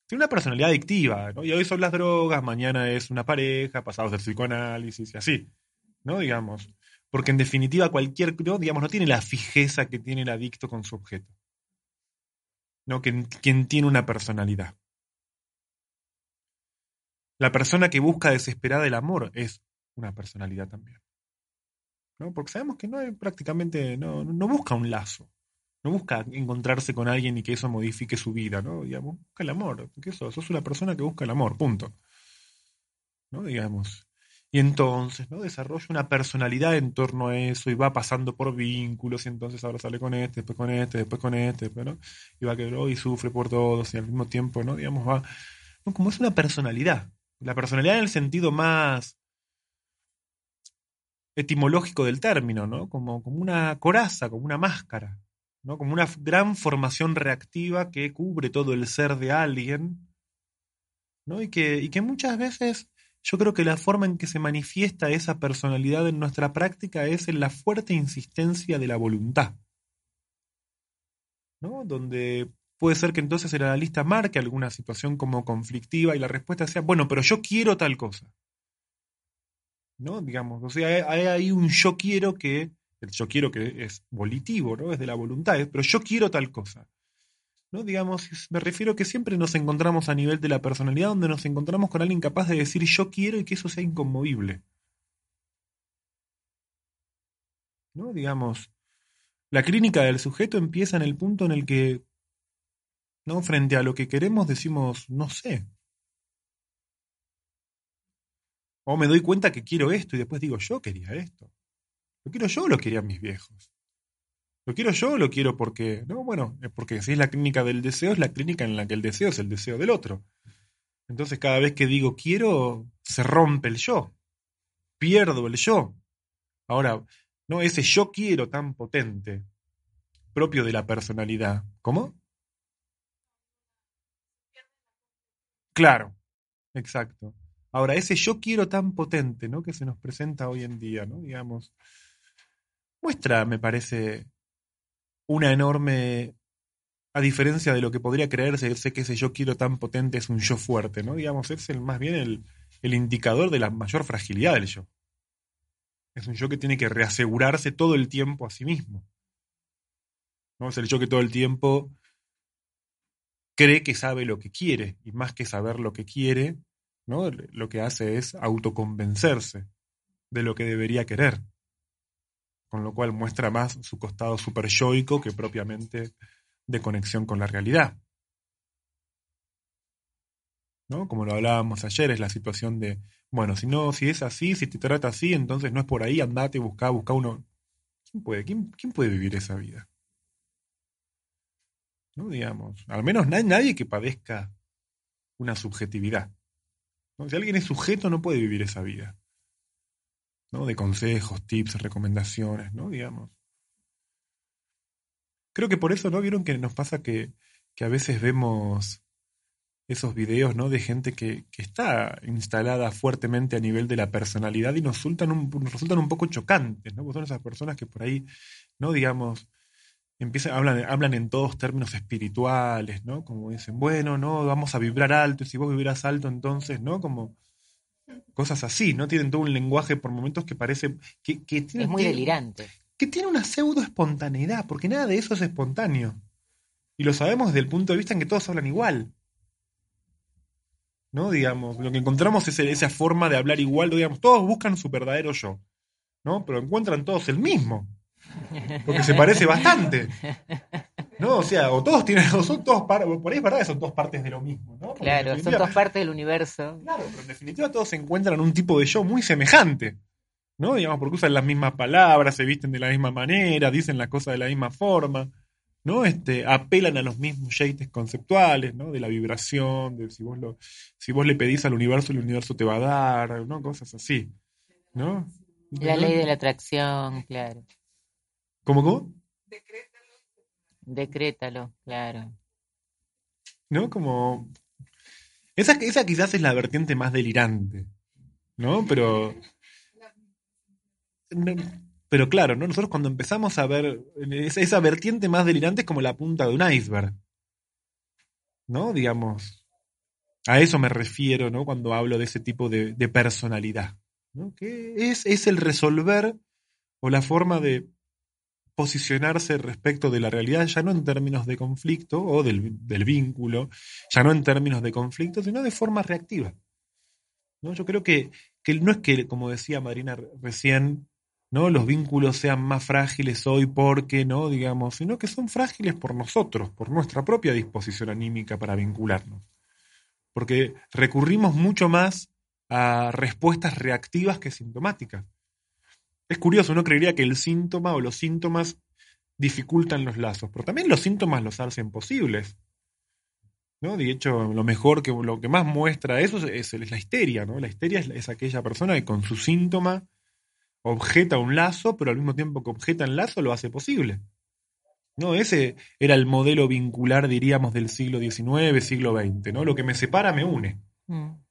Tiene una personalidad adictiva, ¿no? Y hoy son las drogas, mañana es una pareja, pasados del psicoanálisis y así, ¿no? Digamos. Porque en definitiva cualquier, ¿no? digamos, no tiene la fijeza que tiene el adicto con su objeto. ¿No? Quien, quien tiene una personalidad. La persona que busca desesperada el amor es una personalidad también. ¿No? Porque sabemos que no hay prácticamente, no, no busca un lazo. No busca encontrarse con alguien y que eso modifique su vida, ¿no? Digamos, busca el amor. Porque eso, sos una persona que busca el amor, punto. ¿No? Digamos. Y entonces, ¿no? Desarrolla una personalidad en torno a eso y va pasando por vínculos y entonces ahora sale con este, después con este, después con este, ¿no? Y va que y sufre por todos y al mismo tiempo, ¿no? Digamos, va... Como es una personalidad. La personalidad en el sentido más etimológico del término, ¿no? Como, como una coraza, como una máscara, ¿no? Como una gran formación reactiva que cubre todo el ser de alguien, ¿no? Y que, y que muchas veces yo creo que la forma en que se manifiesta esa personalidad en nuestra práctica es en la fuerte insistencia de la voluntad, ¿no? Donde puede ser que entonces el analista marque alguna situación como conflictiva y la respuesta sea, bueno, pero yo quiero tal cosa. ¿No? Digamos, o sea, hay, hay un yo quiero que, el yo quiero que es volitivo, ¿no? Es de la voluntad, pero yo quiero tal cosa. ¿no? Digamos, me refiero que siempre nos encontramos a nivel de la personalidad donde nos encontramos con alguien capaz de decir yo quiero y que eso sea inconmovible. ¿No? Digamos, la clínica del sujeto empieza en el punto en el que, ¿no? Frente a lo que queremos decimos, no sé, O me doy cuenta que quiero esto y después digo, yo quería esto. Lo quiero yo o lo querían mis viejos. Lo quiero yo o lo quiero porque. No, bueno, porque si es la clínica del deseo, es la clínica en la que el deseo es el deseo del otro. Entonces, cada vez que digo quiero, se rompe el yo. Pierdo el yo. Ahora, no ese yo quiero tan potente, propio de la personalidad. ¿Cómo? Claro, exacto. Ahora, ese yo quiero tan potente, ¿no? Que se nos presenta hoy en día, ¿no? Digamos, muestra, me parece, una enorme, a diferencia de lo que podría creerse, sé que ese yo quiero tan potente es un yo fuerte, ¿no? Digamos, es el, más bien el, el indicador de la mayor fragilidad del yo. Es un yo que tiene que reasegurarse todo el tiempo a sí mismo. ¿no? Es el yo que todo el tiempo cree que sabe lo que quiere, y más que saber lo que quiere, Lo que hace es autoconvencerse de lo que debería querer, con lo cual muestra más su costado super yoico que propiamente de conexión con la realidad. ¿No? Como lo hablábamos ayer, es la situación de, bueno, si no, si es así, si te trata así, entonces no es por ahí, andate, busca, busca uno. ¿Quién puede, quién, quién puede vivir esa vida? ¿No? Digamos, al menos nadie que padezca una subjetividad. Si alguien es sujeto, no puede vivir esa vida. ¿no? De consejos, tips, recomendaciones, ¿no? Digamos. Creo que por eso, ¿no? Vieron que nos pasa que, a veces vemos esos videos, ¿no? De gente que, está instalada fuertemente a nivel de la personalidad y nos resultan un, resultan un poco chocantes, ¿no? Porque son esas personas que por ahí, ¿no? Digamos, empiezan, hablan, hablan en todos términos espirituales, ¿no? Como dicen, bueno, no, vamos a vibrar alto, y si vos vibras alto, entonces, ¿no? Como cosas así, ¿no? Tienen todo un lenguaje por momentos que parece que, es muy delirante. Que tiene una pseudo espontaneidad, porque nada de eso es espontáneo. Y lo sabemos desde el punto de vista en que todos hablan igual. ¿No? Digamos, lo que encontramos es esa forma de hablar igual, digamos, todos buscan su verdadero yo, ¿no? Pero encuentran todos el mismo. Porque se parece bastante. ¿No? O sea, o todos tienen, o son todos por ahí es verdad que son todas partes de lo mismo, ¿no? claro, son todas partes del universo. Claro, pero en definitiva todos se encuentran un tipo de yo muy semejante. ¿No? Digamos, porque usan las mismas palabras, se visten de la misma manera, dicen las cosas de la misma forma, ¿no? Este, apelan a los mismos yates conceptuales, ¿no? De la vibración, de si vos lo, si vos le pedís al universo, el universo te va a dar, ¿no? Cosas así, ¿no? La ley de la atracción, claro. ¿Cómo, cómo? Decrétalo. Decrétalo, claro. ¿No? Como. Esa, esa quizás es la vertiente más delirante, ¿no? Pero. Pero claro, ¿no? Nosotros cuando empezamos a ver esa, esa vertiente más delirante es como la punta de un iceberg. ¿No? Digamos. A eso me refiero, ¿no? Cuando hablo de ese tipo de, de personalidad. ¿no? Que es, es el resolver o la forma de posicionarse respecto de la realidad, ya no en términos de conflicto o del, vínculo, ya no en términos de conflicto, sino de forma reactiva. ¿no? Yo creo que, que no es que, como decía Marina recién, ¿no? Los vínculos sean más frágiles hoy porque, ¿no? Digamos, sino que son frágiles por nosotros, por nuestra propia disposición anímica para vincularnos. Porque recurrimos mucho más a respuestas reactivas que sintomáticas. Es curioso, uno creería que el síntoma o los síntomas dificultan los lazos, pero también los síntomas los hacen posibles. ¿no? De hecho, lo mejor que lo que más muestra eso es, la histeria, ¿no? La histeria es, es, aquella persona que con su síntoma objeta un lazo, pero al mismo tiempo que objeta el lazo lo hace posible. ¿No? Ese era el modelo vincular, diríamos, del siglo XIX, siglo XX, ¿no? Lo que me separa me une. Mm.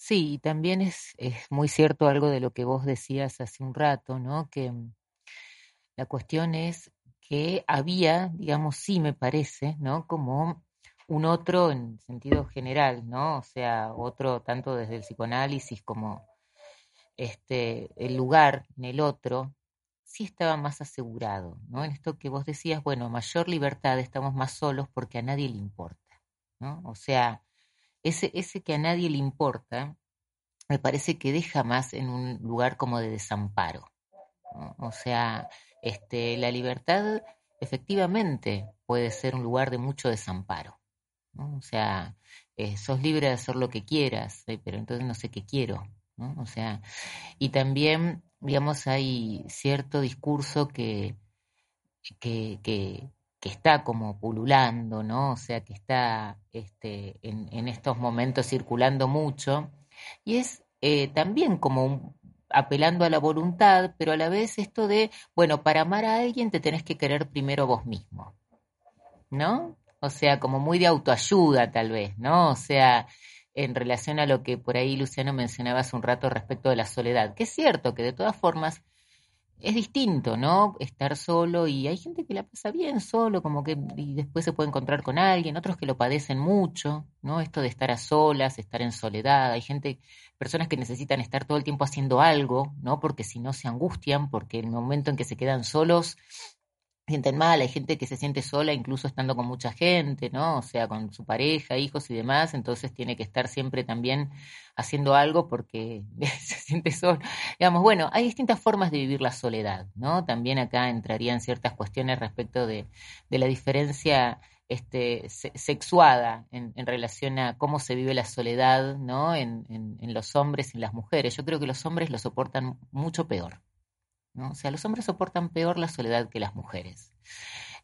Sí, y también es, es, muy cierto algo de lo que vos decías hace un rato, ¿no? Que mm, la cuestión es que había, digamos, sí me parece, ¿no? Como un otro en sentido general, ¿no? O sea, otro tanto desde el psicoanálisis como este, el lugar en el otro, sí estaba más asegurado, ¿no? En esto que vos decías, bueno, mayor libertad, estamos más solos porque a nadie le importa, ¿no? O sea, ese, ese que a nadie le importa, me parece que deja más en un lugar como de desamparo, O sea, este, la libertad efectivamente puede ser un lugar de mucho desamparo. O sea, eh, sos libre de hacer lo que quieras, eh, pero entonces no sé qué quiero. O sea, y también, digamos, hay cierto discurso que, que, que, que está como pululando, ¿no? O sea, que está este, en, en estos momentos circulando mucho, y es eh, también como apelando a la voluntad, pero a la vez esto de, bueno, para amar a alguien te tenés que querer primero vos mismo, ¿no? o sea, como muy de autoayuda tal vez, ¿no? O sea, en relación a lo que por ahí Luciano mencionaba hace un rato respecto de la soledad, que es cierto que de todas formas es distinto, ¿no? Estar solo y hay gente que la pasa bien solo, como que y después se puede encontrar con alguien, otros que lo padecen mucho, ¿no? Esto de estar a solas, estar en soledad, hay gente, personas que necesitan estar todo el tiempo haciendo algo, ¿no? Porque si no se angustian, porque el momento en que se quedan solos sienten mal, hay gente que se siente sola incluso estando con mucha gente, ¿no? O sea, con su pareja, hijos y demás, entonces tiene que estar siempre también haciendo algo porque se siente solo. Digamos, bueno, hay distintas formas de vivir la soledad, ¿no? También acá entrarían ciertas cuestiones respecto de, de la diferencia este, sexuada en, en, relación a cómo se vive la soledad, ¿no? En, en, en los hombres y en las mujeres. Yo creo que los hombres lo soportan mucho peor. ¿No? O sea, los hombres soportan peor la soledad que las mujeres.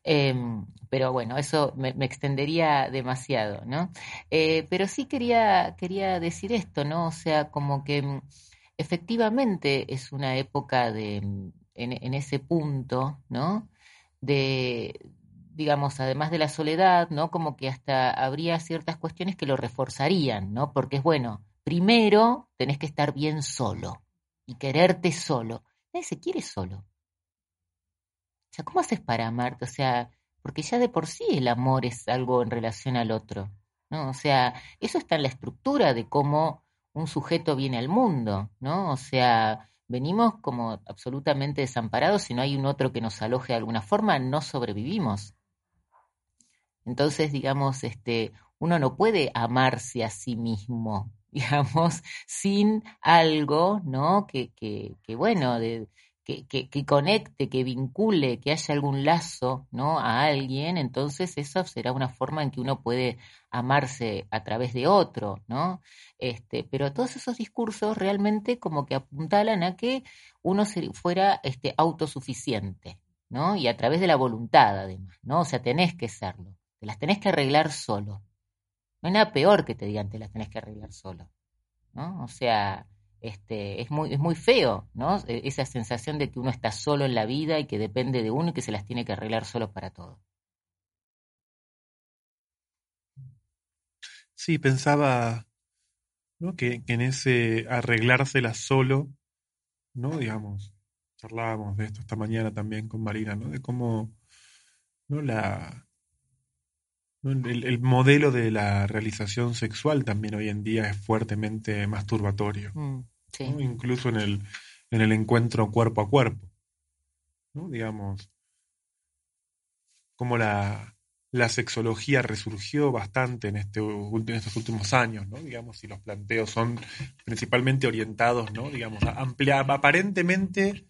Em, pero bueno, eso me, extendería demasiado, ¿no? Eh, pero sí quería, quería decir esto, ¿no? O sea, como que mm, efectivamente es una época de, mm, en, en ese punto, ¿no? De, digamos, además de la soledad, ¿no? Como que hasta habría ciertas cuestiones que lo reforzarían, ¿no? Porque es bueno, primero tenés que estar bien solo y quererte solo se quiere solo. O sea, ¿cómo haces para amarte? O sea, porque ya de por sí el amor es algo en relación al otro, ¿no? O sea, eso está en la estructura de cómo un sujeto viene al mundo, ¿no? O sea, venimos como absolutamente desamparados, si no hay un otro que nos aloje de alguna forma, no sobrevivimos. Entonces, digamos, este, uno no puede amarse a sí mismo, digamos, sin algo, ¿no? Que, que, que bueno, de, que, que, que, conecte, que vincule, que haya algún lazo, ¿no? A alguien, entonces eso será una forma en que uno puede amarse a través de otro, ¿no? Este, pero todos esos discursos realmente como que apuntalan a que uno fuera este, autosuficiente, ¿no? Y a través de la voluntad, además, ¿no? O sea, tenés que serlo, te las tenés que arreglar solo. Nada peor que te digan te las tenés que arreglar solo, ¿no? O sea, este, es muy, es muy feo, ¿no? E, esa sensación de que uno está solo en la vida y que depende de uno y que se las tiene que arreglar solo para todo. Sí, pensaba ¿no? que, que en ese arreglárselas solo, ¿no? Digamos, charlábamos de esto esta mañana también con Marina, ¿no? De cómo ¿no? la, el, modelo de la realización sexual también hoy en día es fuertemente masturbatorio, mm, incluso en el, en el encuentro cuerpo a cuerpo. ¿no? Digamos, como la, la sexología resurgió bastante en, este, en estos últimos años, ¿no? Digamos, y los planteos son principalmente orientados, ¿no? Digamos, aparentemente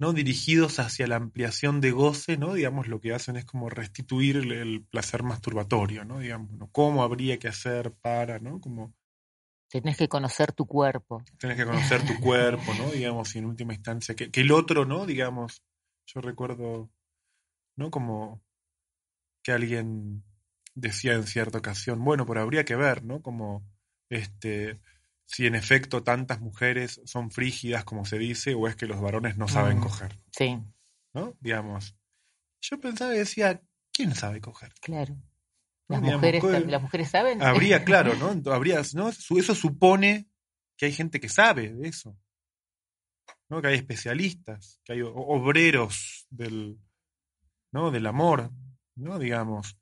¿no? dirigidos hacia la ampliación de goce, ¿no? Digamos, lo que hacen es como restituir el, placer masturbatorio, ¿no? Digamos, ¿cómo habría que hacer para, ¿no? Como Tenés que conocer tu cuerpo. Tenés que conocer tu cuerpo, ¿no? Digamos, y en última instancia, que, que, el otro, ¿no? Digamos, yo recuerdo, ¿no? Como que alguien decía en cierta ocasión, bueno, pero habría que ver, ¿no? Como, este, si en efecto tantas mujeres son frígidas, como se dice, o es que los varones no saben mm, coger. Sí. ¿No? Digamos. Yo pensaba y decía, ¿quién sabe coger? Claro. Las, mujeres, las mujeres saben. Habría, claro, ¿no? Habría, ¿no? Eso supone que hay gente que sabe de eso. ¿no? Que hay especialistas, que hay obreros del, ¿no? del amor, ¿no? Digamos.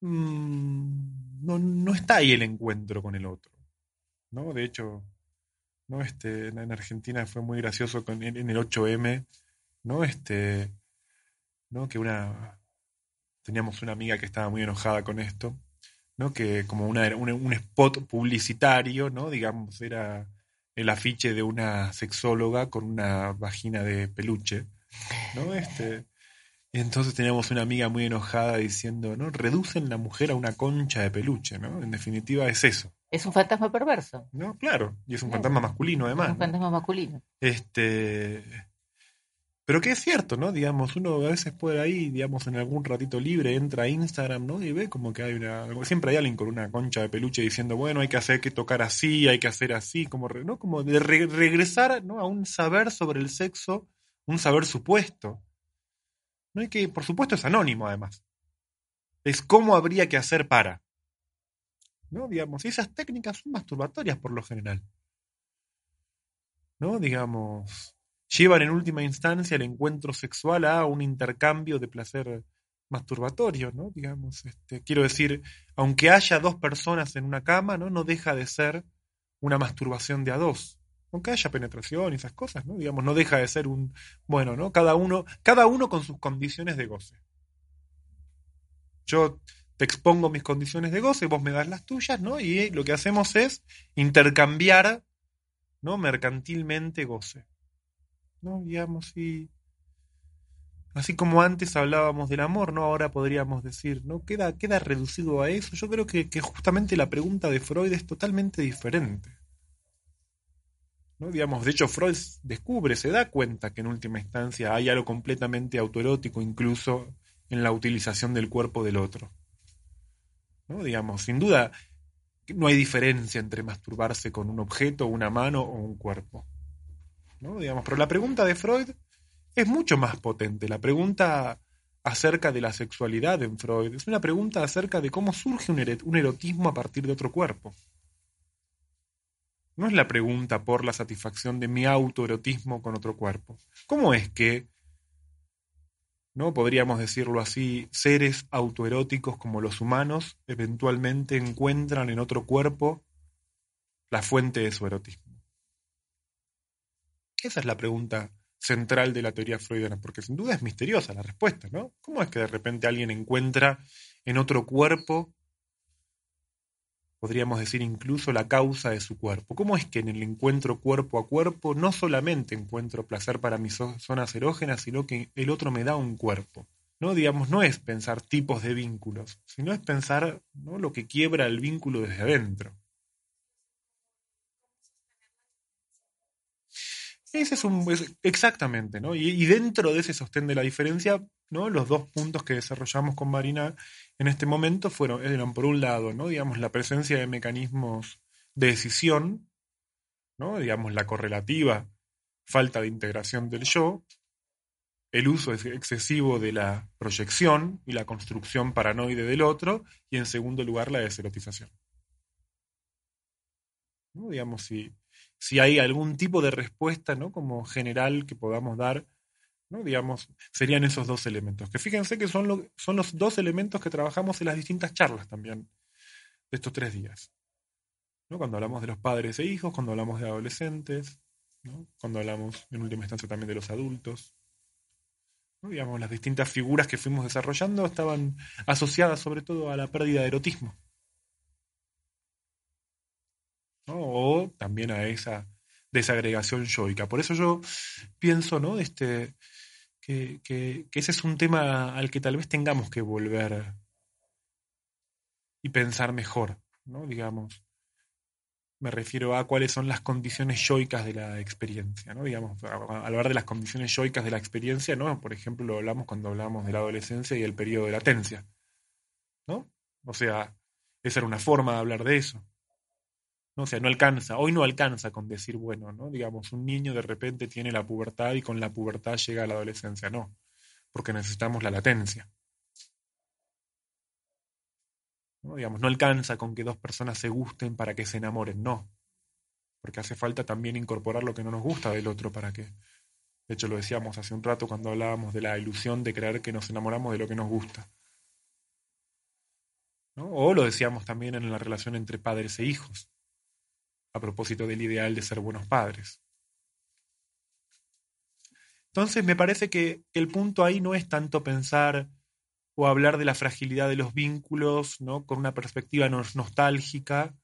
Mm, no, no está ahí el encuentro con el otro. ¿no? De hecho, ¿no? Este, en Argentina fue muy gracioso con, en, el 8M, ¿no? Este, ¿no? Que una teníamos una amiga que estaba muy enojada con esto, ¿no? Que como una, un spot publicitario, ¿no? Digamos, era el afiche de una sexóloga con una vagina de peluche, ¿no? Este, entonces teníamos una amiga muy enojada diciendo, ¿no? Reducen la mujer a una concha de peluche, ¿no? En definitiva es eso. Es un fantasma perverso. No, claro, y es un fantasma masculino además. un fantasma masculino. Este, pero que es cierto, ¿no? Digamos, uno a veces puede ahí, digamos, en algún ratito libre, entra a Instagram, ¿no? Y ve como que hay una, siempre hay alguien con una concha de peluche diciendo, bueno, hay que hacer que tocar así, hay que hacer así, como, ¿no? Como de regresar, ¿no? A un saber sobre el sexo, un saber supuesto no que, por supuesto, es anónimo además. Es cómo habría que hacer para. ¿No? Digamos, esas técnicas son masturbatorias por lo general. ¿No? Digamos, llevan en última instancia el encuentro sexual a un intercambio de placer masturbatorio, ¿no? Digamos, este, quiero decir, aunque haya dos personas en una cama, ¿no? No deja de ser una masturbación de a dos aunque haya penetración y esas cosas, ¿no? Digamos, no deja de ser un, bueno, ¿no? Cada uno, cada uno con sus condiciones de goce. Yo te expongo mis condiciones de goce, vos me das las tuyas, ¿no? Y lo que hacemos es intercambiar, ¿no? Mercantilmente goce. ¿No? Digamos, y así como antes hablábamos del amor, ¿no? Ahora podríamos decir, ¿no? Queda, queda reducido a eso. Yo creo que, que justamente la pregunta de Freud es totalmente diferente. ¿No? Digamos, de hecho, Freud descubre, se da cuenta que en última instancia hay algo completamente autoerótico incluso en la utilización del cuerpo del otro. ¿no? Digamos, sin duda, no hay diferencia entre masturbarse con un objeto, una mano o un cuerpo. ¿no? Digamos, pero la pregunta de Freud es mucho más potente. La pregunta acerca de la sexualidad en Freud es una pregunta acerca de cómo surge un erotismo a partir de otro cuerpo. No es la pregunta por la satisfacción de mi autoerotismo con otro cuerpo. ¿Cómo es que, no podríamos decirlo así, seres autoeróticos como los humanos eventualmente encuentran en otro cuerpo la fuente de su erotismo? Esa es la pregunta central de la teoría freudiana, porque sin duda es misteriosa la respuesta, ¿no? ¿Cómo es que de repente alguien encuentra en otro cuerpo podríamos decir incluso la causa de su cuerpo. ¿Cómo es que en el encuentro cuerpo a cuerpo no solamente encuentro placer para mis zonas erógenas, sino que el otro me da un cuerpo? No, digamos, no es pensar tipos de vínculos, sino es pensar ¿no? lo que quiebra el vínculo desde adentro. Ese es un. exactamente, ¿no? Y, dentro de ese sostén de la diferencia, ¿no? Los dos puntos que desarrollamos con Marina en este momento fueron, por un lado, ¿no? digamos, la presencia de mecanismos de decisión, ¿no? digamos, la correlativa falta de integración del yo, el uso excesivo de la proyección y la construcción paranoide del otro, y en segundo lugar la deserotización. ¿No? Digamos, si, si hay algún tipo de respuesta ¿no? como general que podamos dar ¿no? Digamos, serían esos dos elementos. Que fíjense que son, son los dos elementos que trabajamos en las distintas charlas también de estos tres días. ¿no? Cuando hablamos de los padres e hijos, cuando hablamos de adolescentes, ¿no? cuando hablamos en última instancia también de los adultos. Digamos, las distintas figuras que fuimos desarrollando estaban asociadas sobre todo a la pérdida de erotismo. O también a esa desagregación yoica. Por eso yo pienso, ¿no? Este, que, que, ese es un tema al que tal vez tengamos que volver y pensar mejor, ¿no? Digamos. Me refiero a cuáles son las condiciones yoicas de la experiencia, ¿no? Digamos, al hablar de las condiciones yoicas de la experiencia, ¿no? Por ejemplo, lo hablamos cuando hablamos de la adolescencia y el periodo de latencia, ¿no? O sea, esa era una forma de hablar de eso. O sea, no alcanza, hoy no alcanza con decir, bueno, ¿no? Digamos, un niño de repente tiene la pubertad y con la pubertad llega a la adolescencia, no, porque necesitamos la latencia. ¿no? Digamos, no alcanza con que dos personas se gusten para que se enamoren, no. Porque hace falta también incorporar lo que no nos gusta del otro para que. De hecho, lo decíamos hace un rato cuando hablábamos de la ilusión de creer que nos enamoramos de lo que nos gusta. ¿no? O lo decíamos también en la relación entre padres e hijos, a propósito del ideal de ser buenos padres. Entonces, me parece que el punto ahí no es tanto pensar o hablar de la fragilidad de los vínculos, ¿no? Con una perspectiva nostálgica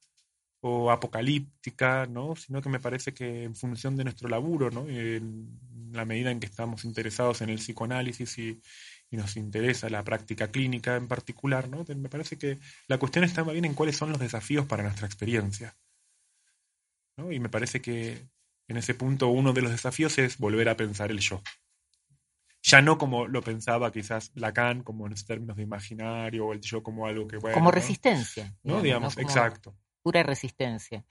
o apocalíptica, ¿no? Sino que me parece que en función de nuestro laburo, ¿no? En la medida en que estamos interesados en el psicoanálisis y, nos interesa la práctica clínica en particular, ¿no? Me parece que la cuestión está más bien en cuáles son los desafíos para nuestra experiencia. ¿No? Y me parece que en ese punto uno de los desafíos es volver a pensar el yo ya no como lo pensaba quizás Lacan, como en términos de imaginario, o el yo como algo que... como resistencia. ¿no? Digamos, exacto. Pura resistencia.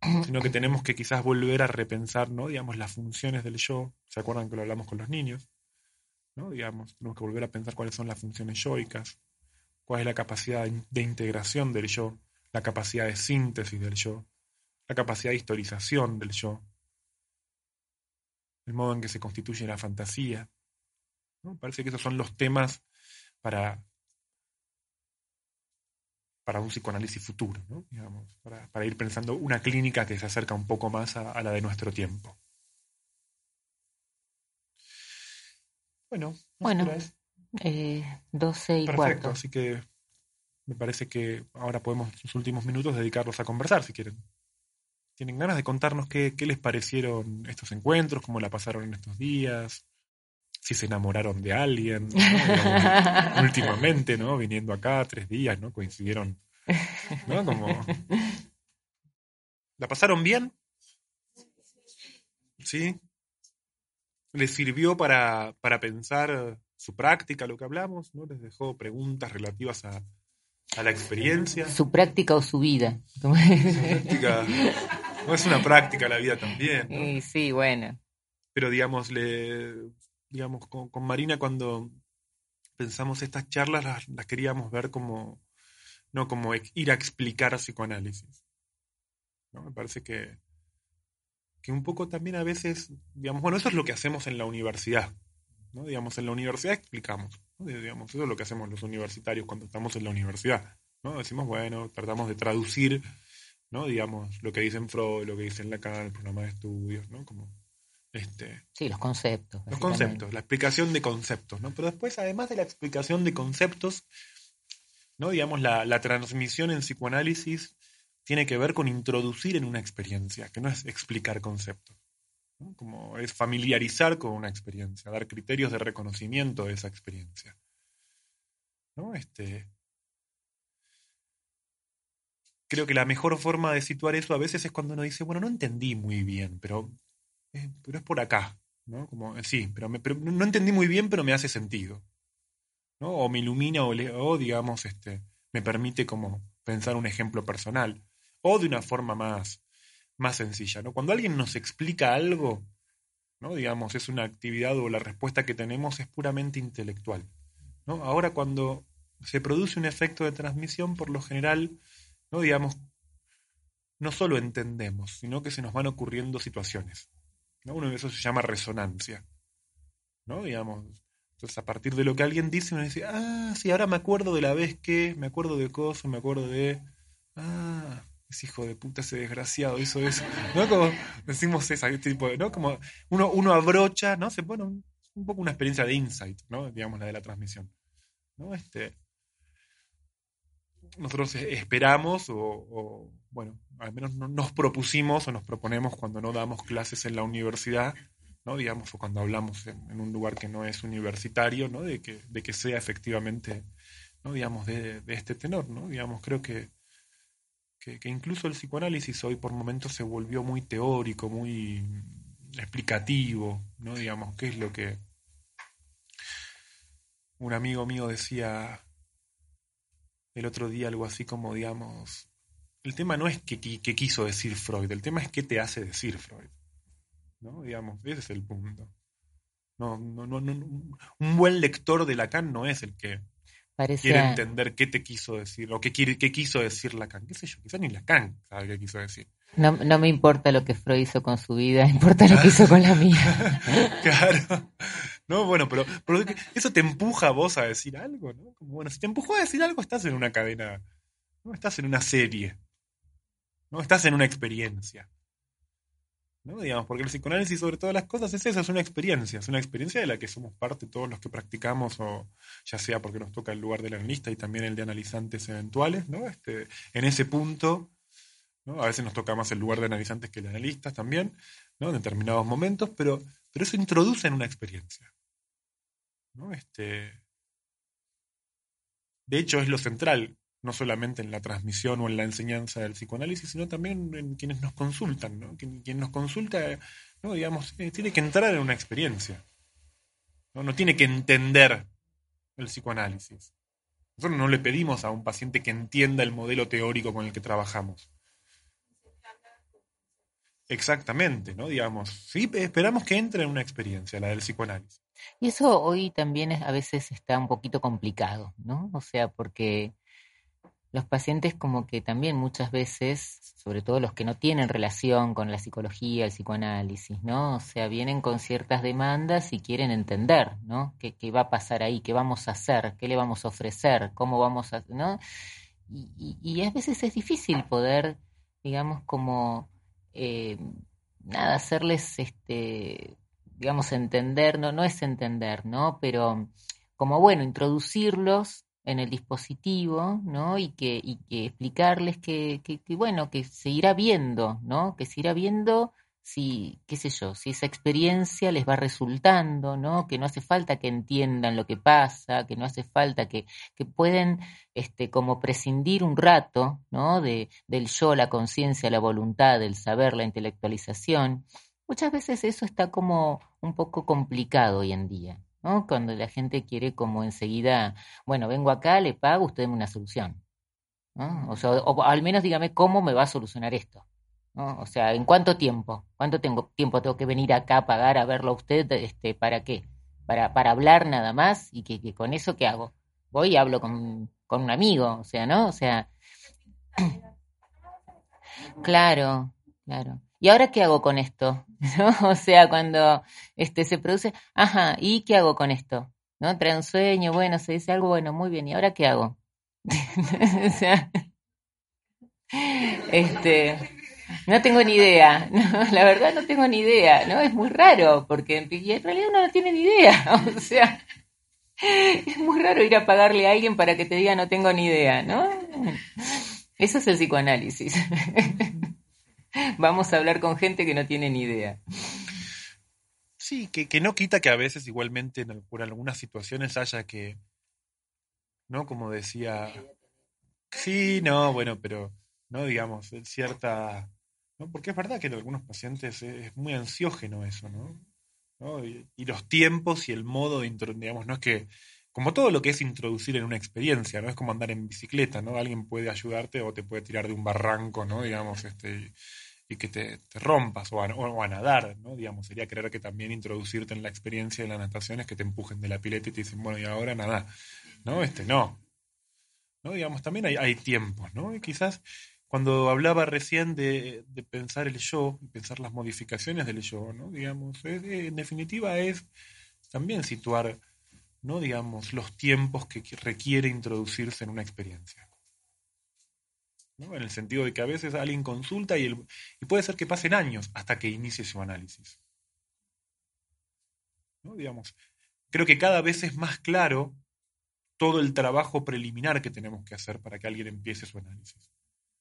Sino que tenemos que quizás volver a repensar, ¿no? Digamos, las funciones del yo. ¿Se acuerdan que lo hablamos con los niños? ¿no? Digamos, tenemos que volver a pensar cuáles son las funciones yoicas, cuál es la capacidad de integración del yo, la capacidad de síntesis del yo, la capacidad de historización del yo, el modo en que se constituye la fantasía, Parece que esos son los temas para, para un psicoanálisis futuro, para, ir pensando una clínica que se acerca un poco más a, la de nuestro tiempo. Bueno, bueno eh, 12 y Perfecto, así que me parece que ahora podemos los últimos minutos dedicarlos a conversar si quieren. ¿Tienen ganas de contarnos qué, qué les parecieron estos encuentros, cómo la pasaron en estos días? si se enamoraron de alguien, últimamente, ¿no? Viniendo acá tres días, ¿no? Coincidieron, ¿no? Como... ¿La pasaron bien? ¿Sí? ¿Les sirvió para, para pensar su práctica, lo que hablamos? ¿no? ¿Les dejó preguntas relativas a, a la experiencia? Su práctica o su vida. Su práctica, no es una práctica la vida también. Sí, sí, bueno. Pero digamos, le, digamos, con, Marina cuando pensamos estas charlas las, queríamos ver como, no como ir a explicar psicoanálisis. ¿no? Me parece que, que un poco también a veces, digamos, bueno, eso es lo que hacemos en la universidad. ¿no? Digamos, en la universidad explicamos. Digamos, eso es lo que hacemos los universitarios cuando estamos en la universidad. ¿no? Decimos, bueno, tratamos de traducir, ¿no? digamos, lo que dicen Freud, lo que dicen Lacan, el programa de estudios, ¿no? Como este, sí, los conceptos. Los conceptos, la explicación de conceptos, ¿no? Pero después, además de la explicación de conceptos, ¿no? Digamos, la, transmisión en psicoanálisis tiene que ver con introducir en una experiencia, que no es explicar conceptos. Como es familiarizar con una experiencia, dar criterios de reconocimiento de esa experiencia. ¿No? Este, creo que la mejor forma de situar eso a veces es cuando uno dice, bueno, no entendí muy bien, pero eh, pero es por acá, ¿no? Como, eh, sí, pero, no entendí muy bien, pero me hace sentido. ¿no? O me ilumina o, digamos, este, me permite como pensar un ejemplo personal. O de una forma más, más sencilla, ¿no? Cuando alguien nos explica algo, ¿no? Digamos, es una actividad o la respuesta que tenemos es puramente intelectual. ¿no? Ahora cuando se produce un efecto de transmisión, por lo general, ¿no? digamos, no solo entendemos, sino que se nos van ocurriendo situaciones. Uno de eso se llama resonancia. ¿no? Digamos. Entonces, a partir de lo que alguien dice, uno dice, ah, sí, ahora me acuerdo de la vez que, me acuerdo de cosas, me acuerdo de. Ah, ese hijo de puta, ese desgraciado hizo eso. ¿No? Como decimos esa tipo de, ¿no? Como uno, uno abrocha, ¿no? Se un poco una experiencia de insight, ¿no? digamos, la de la transmisión. ¿no? Este, nosotros esperamos o, bueno, al menos nos propusimos o nos proponemos cuando no damos clases en la universidad, ¿no? digamos, o cuando hablamos en, un lugar que no es universitario, ¿no? de, que, de que sea efectivamente, ¿no? digamos, de, este tenor. ¿no? Digamos, creo que, que, que, incluso el psicoanálisis hoy por momentos se volvió muy teórico, muy explicativo, ¿no? digamos, qué es lo que un amigo mío decía el otro día algo así como, digamos, el tema no es qué, quiso decir Freud, el tema es qué te hace decir Freud. ¿No? Digamos, ese es el punto. No, no, no, un buen lector de Lacan no es el que quiere entender qué te quiso decir o qué, quiere, qué quiso decir Lacan. ¿Qué sé yo? Quizás ni Lacan sabe qué quiso decir. No, no me importa lo que Freud hizo con su vida, importa lo que hizo con la mía. claro. No, bueno, pero, eso te empuja a vos a decir algo, ¿no? Como, bueno, si te empujó a decir algo, estás en una cadena, no estás en una serie, no estás en una experiencia. ¿no? Digamos, porque el psicoanálisis sobre todas las cosas es eso, es una experiencia, es una experiencia de la que somos parte todos los que practicamos, o ya sea porque nos toca el lugar del analista y también el de analizantes eventuales, ¿no? Este, en ese punto a veces nos toca más el lugar de analizantes que el de analistas también, ¿no? en determinados momentos, pero, pero eso introduce en una experiencia. Este, de hecho, es lo central, no solamente en la transmisión o en la enseñanza del psicoanálisis, sino también en quienes nos consultan. ¿no? Quien, nos consulta, ¿no? digamos, eh, tiene que entrar en una experiencia. ¿no? no tiene que entender el psicoanálisis. Nosotros no le pedimos a un paciente que entienda el modelo teórico con el que trabajamos. Exactamente, ¿no? Digamos, sí, esperamos que entre en una experiencia, la del psicoanálisis. Y eso hoy también a veces está un poquito complicado, ¿no? O sea, porque los pacientes como que también muchas veces, sobre todo los que no tienen relación con la psicología, el psicoanálisis, ¿no? O sea, vienen con ciertas demandas y quieren entender, ¿no? ¿Qué, qué va a pasar ahí? ¿Qué vamos a hacer? ¿Qué le vamos a ofrecer? ¿Cómo vamos a...? ¿no? Y, y, y a veces es difícil poder, digamos, como eh, nada, hacerles, este, digamos, entender, no, no es entender, ¿no? Pero como, bueno, introducirlos en el dispositivo, ¿no? Y que, y que explicarles que, que, que, bueno, que se irá viendo, ¿no? Que se irá viendo si, qué sé yo, si esa experiencia les va resultando, ¿no? Que no hace falta que entiendan lo que pasa, que no hace falta que, que pueden este, como prescindir un rato, ¿no? De, del yo, la conciencia, la voluntad, el saber, la intelectualización. Muchas veces eso está como un poco complicado hoy en día, ¿no? Cuando la gente quiere como enseguida, bueno, vengo acá, le pago, usted una solución. ¿no? O, sea, o al menos dígame cómo me va a solucionar esto. O sea, ¿en cuánto tiempo? ¿Cuánto tengo, tiempo tengo que venir acá a pagar a verlo a usted? Este, ¿Para qué? ¿Para, para hablar nada más? ¿Y que, con eso qué hago? Voy y hablo con, con un amigo, o sea, ¿no? O sea... claro, claro. ¿Y ahora qué hago con esto? ¿No? O sea, cuando este se produce, ajá, ¿y qué hago con esto? ¿No? Trae un sueño, bueno, se dice algo, bueno, muy bien, ¿y ahora qué hago? o sea, este, no tengo ni idea, la verdad no tengo ni idea, ¿no? Es muy raro, porque en realidad uno no tiene ni idea, o sea, es muy raro ir a pagarle a alguien para que te diga no tengo ni idea, ¿no? Eso es el psicoanálisis. Vamos a hablar con gente que no tiene ni idea. Sí, que, que no quita que a veces igualmente por algunas situaciones haya que, ¿no? Como decía, sí, no, bueno, pero, no digamos, cierta ¿no? Porque es verdad que en algunos pacientes es muy ansiógeno eso, ¿no? Y, los tiempos y el modo de digamos, no es que, como todo lo que es introducir en una experiencia, ¿no? Es como andar en bicicleta, ¿no? Alguien puede ayudarte o te puede tirar de un barranco, ¿no? Digamos, este, y que te, rompas, o a, nadar, ¿no? Digamos, sería creer que también introducirte en la experiencia de la natación es que te empujen de la pileta y te dicen, bueno, y ahora nada, ¿no? Este, no. ¿No? Digamos, también hay, hay tiempos, ¿no? Y quizás cuando hablaba recién de, pensar el yo pensar las modificaciones del yo, ¿no? Digamos, en definitiva es también situar, ¿no? Digamos, los tiempos que requiere introducirse en una experiencia. ¿No? En el sentido de que a veces alguien consulta y, y puede ser que pasen años hasta que inicie su análisis. Digamos, creo que cada vez es más claro todo el trabajo preliminar que tenemos que hacer para que alguien empiece su análisis.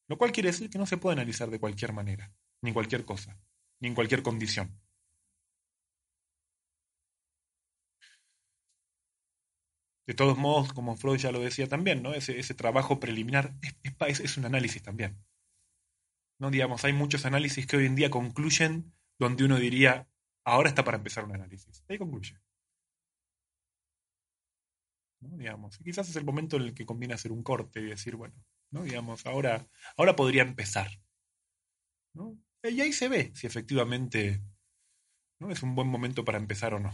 Lo cual quiere decir que no se puede analizar de cualquier manera, ni cualquier cosa, ni en cualquier condición. De todos modos, como Freud ya lo decía también, ¿no? ese, trabajo preliminar es, es, un análisis también. ¿no? Digamos, hay muchos análisis que hoy en día concluyen donde uno diría, ahora está para empezar un análisis. Ahí concluye. Digamos, quizás es el momento en el que conviene hacer un corte y decir, bueno, ¿no? digamos, ahora, ahora podría empezar. Y ahí se ve si efectivamente ¿no? es un buen momento para empezar o no.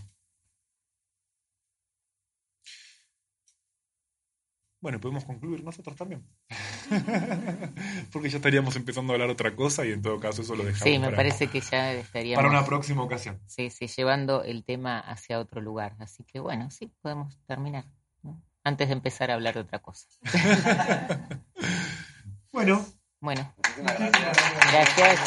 Bueno, podemos concluir nosotros también. Porque ya estaríamos empezando a hablar otra cosa y en todo caso eso lo dejamos. Sí, me parece que ya estaríamos. Para una próxima ocasión. Sí, sí, llevando el tema hacia otro lugar. Así que bueno, sí, podemos terminar. Antes de empezar a hablar de otra cosa. bueno. Bueno. Gracias. gracias.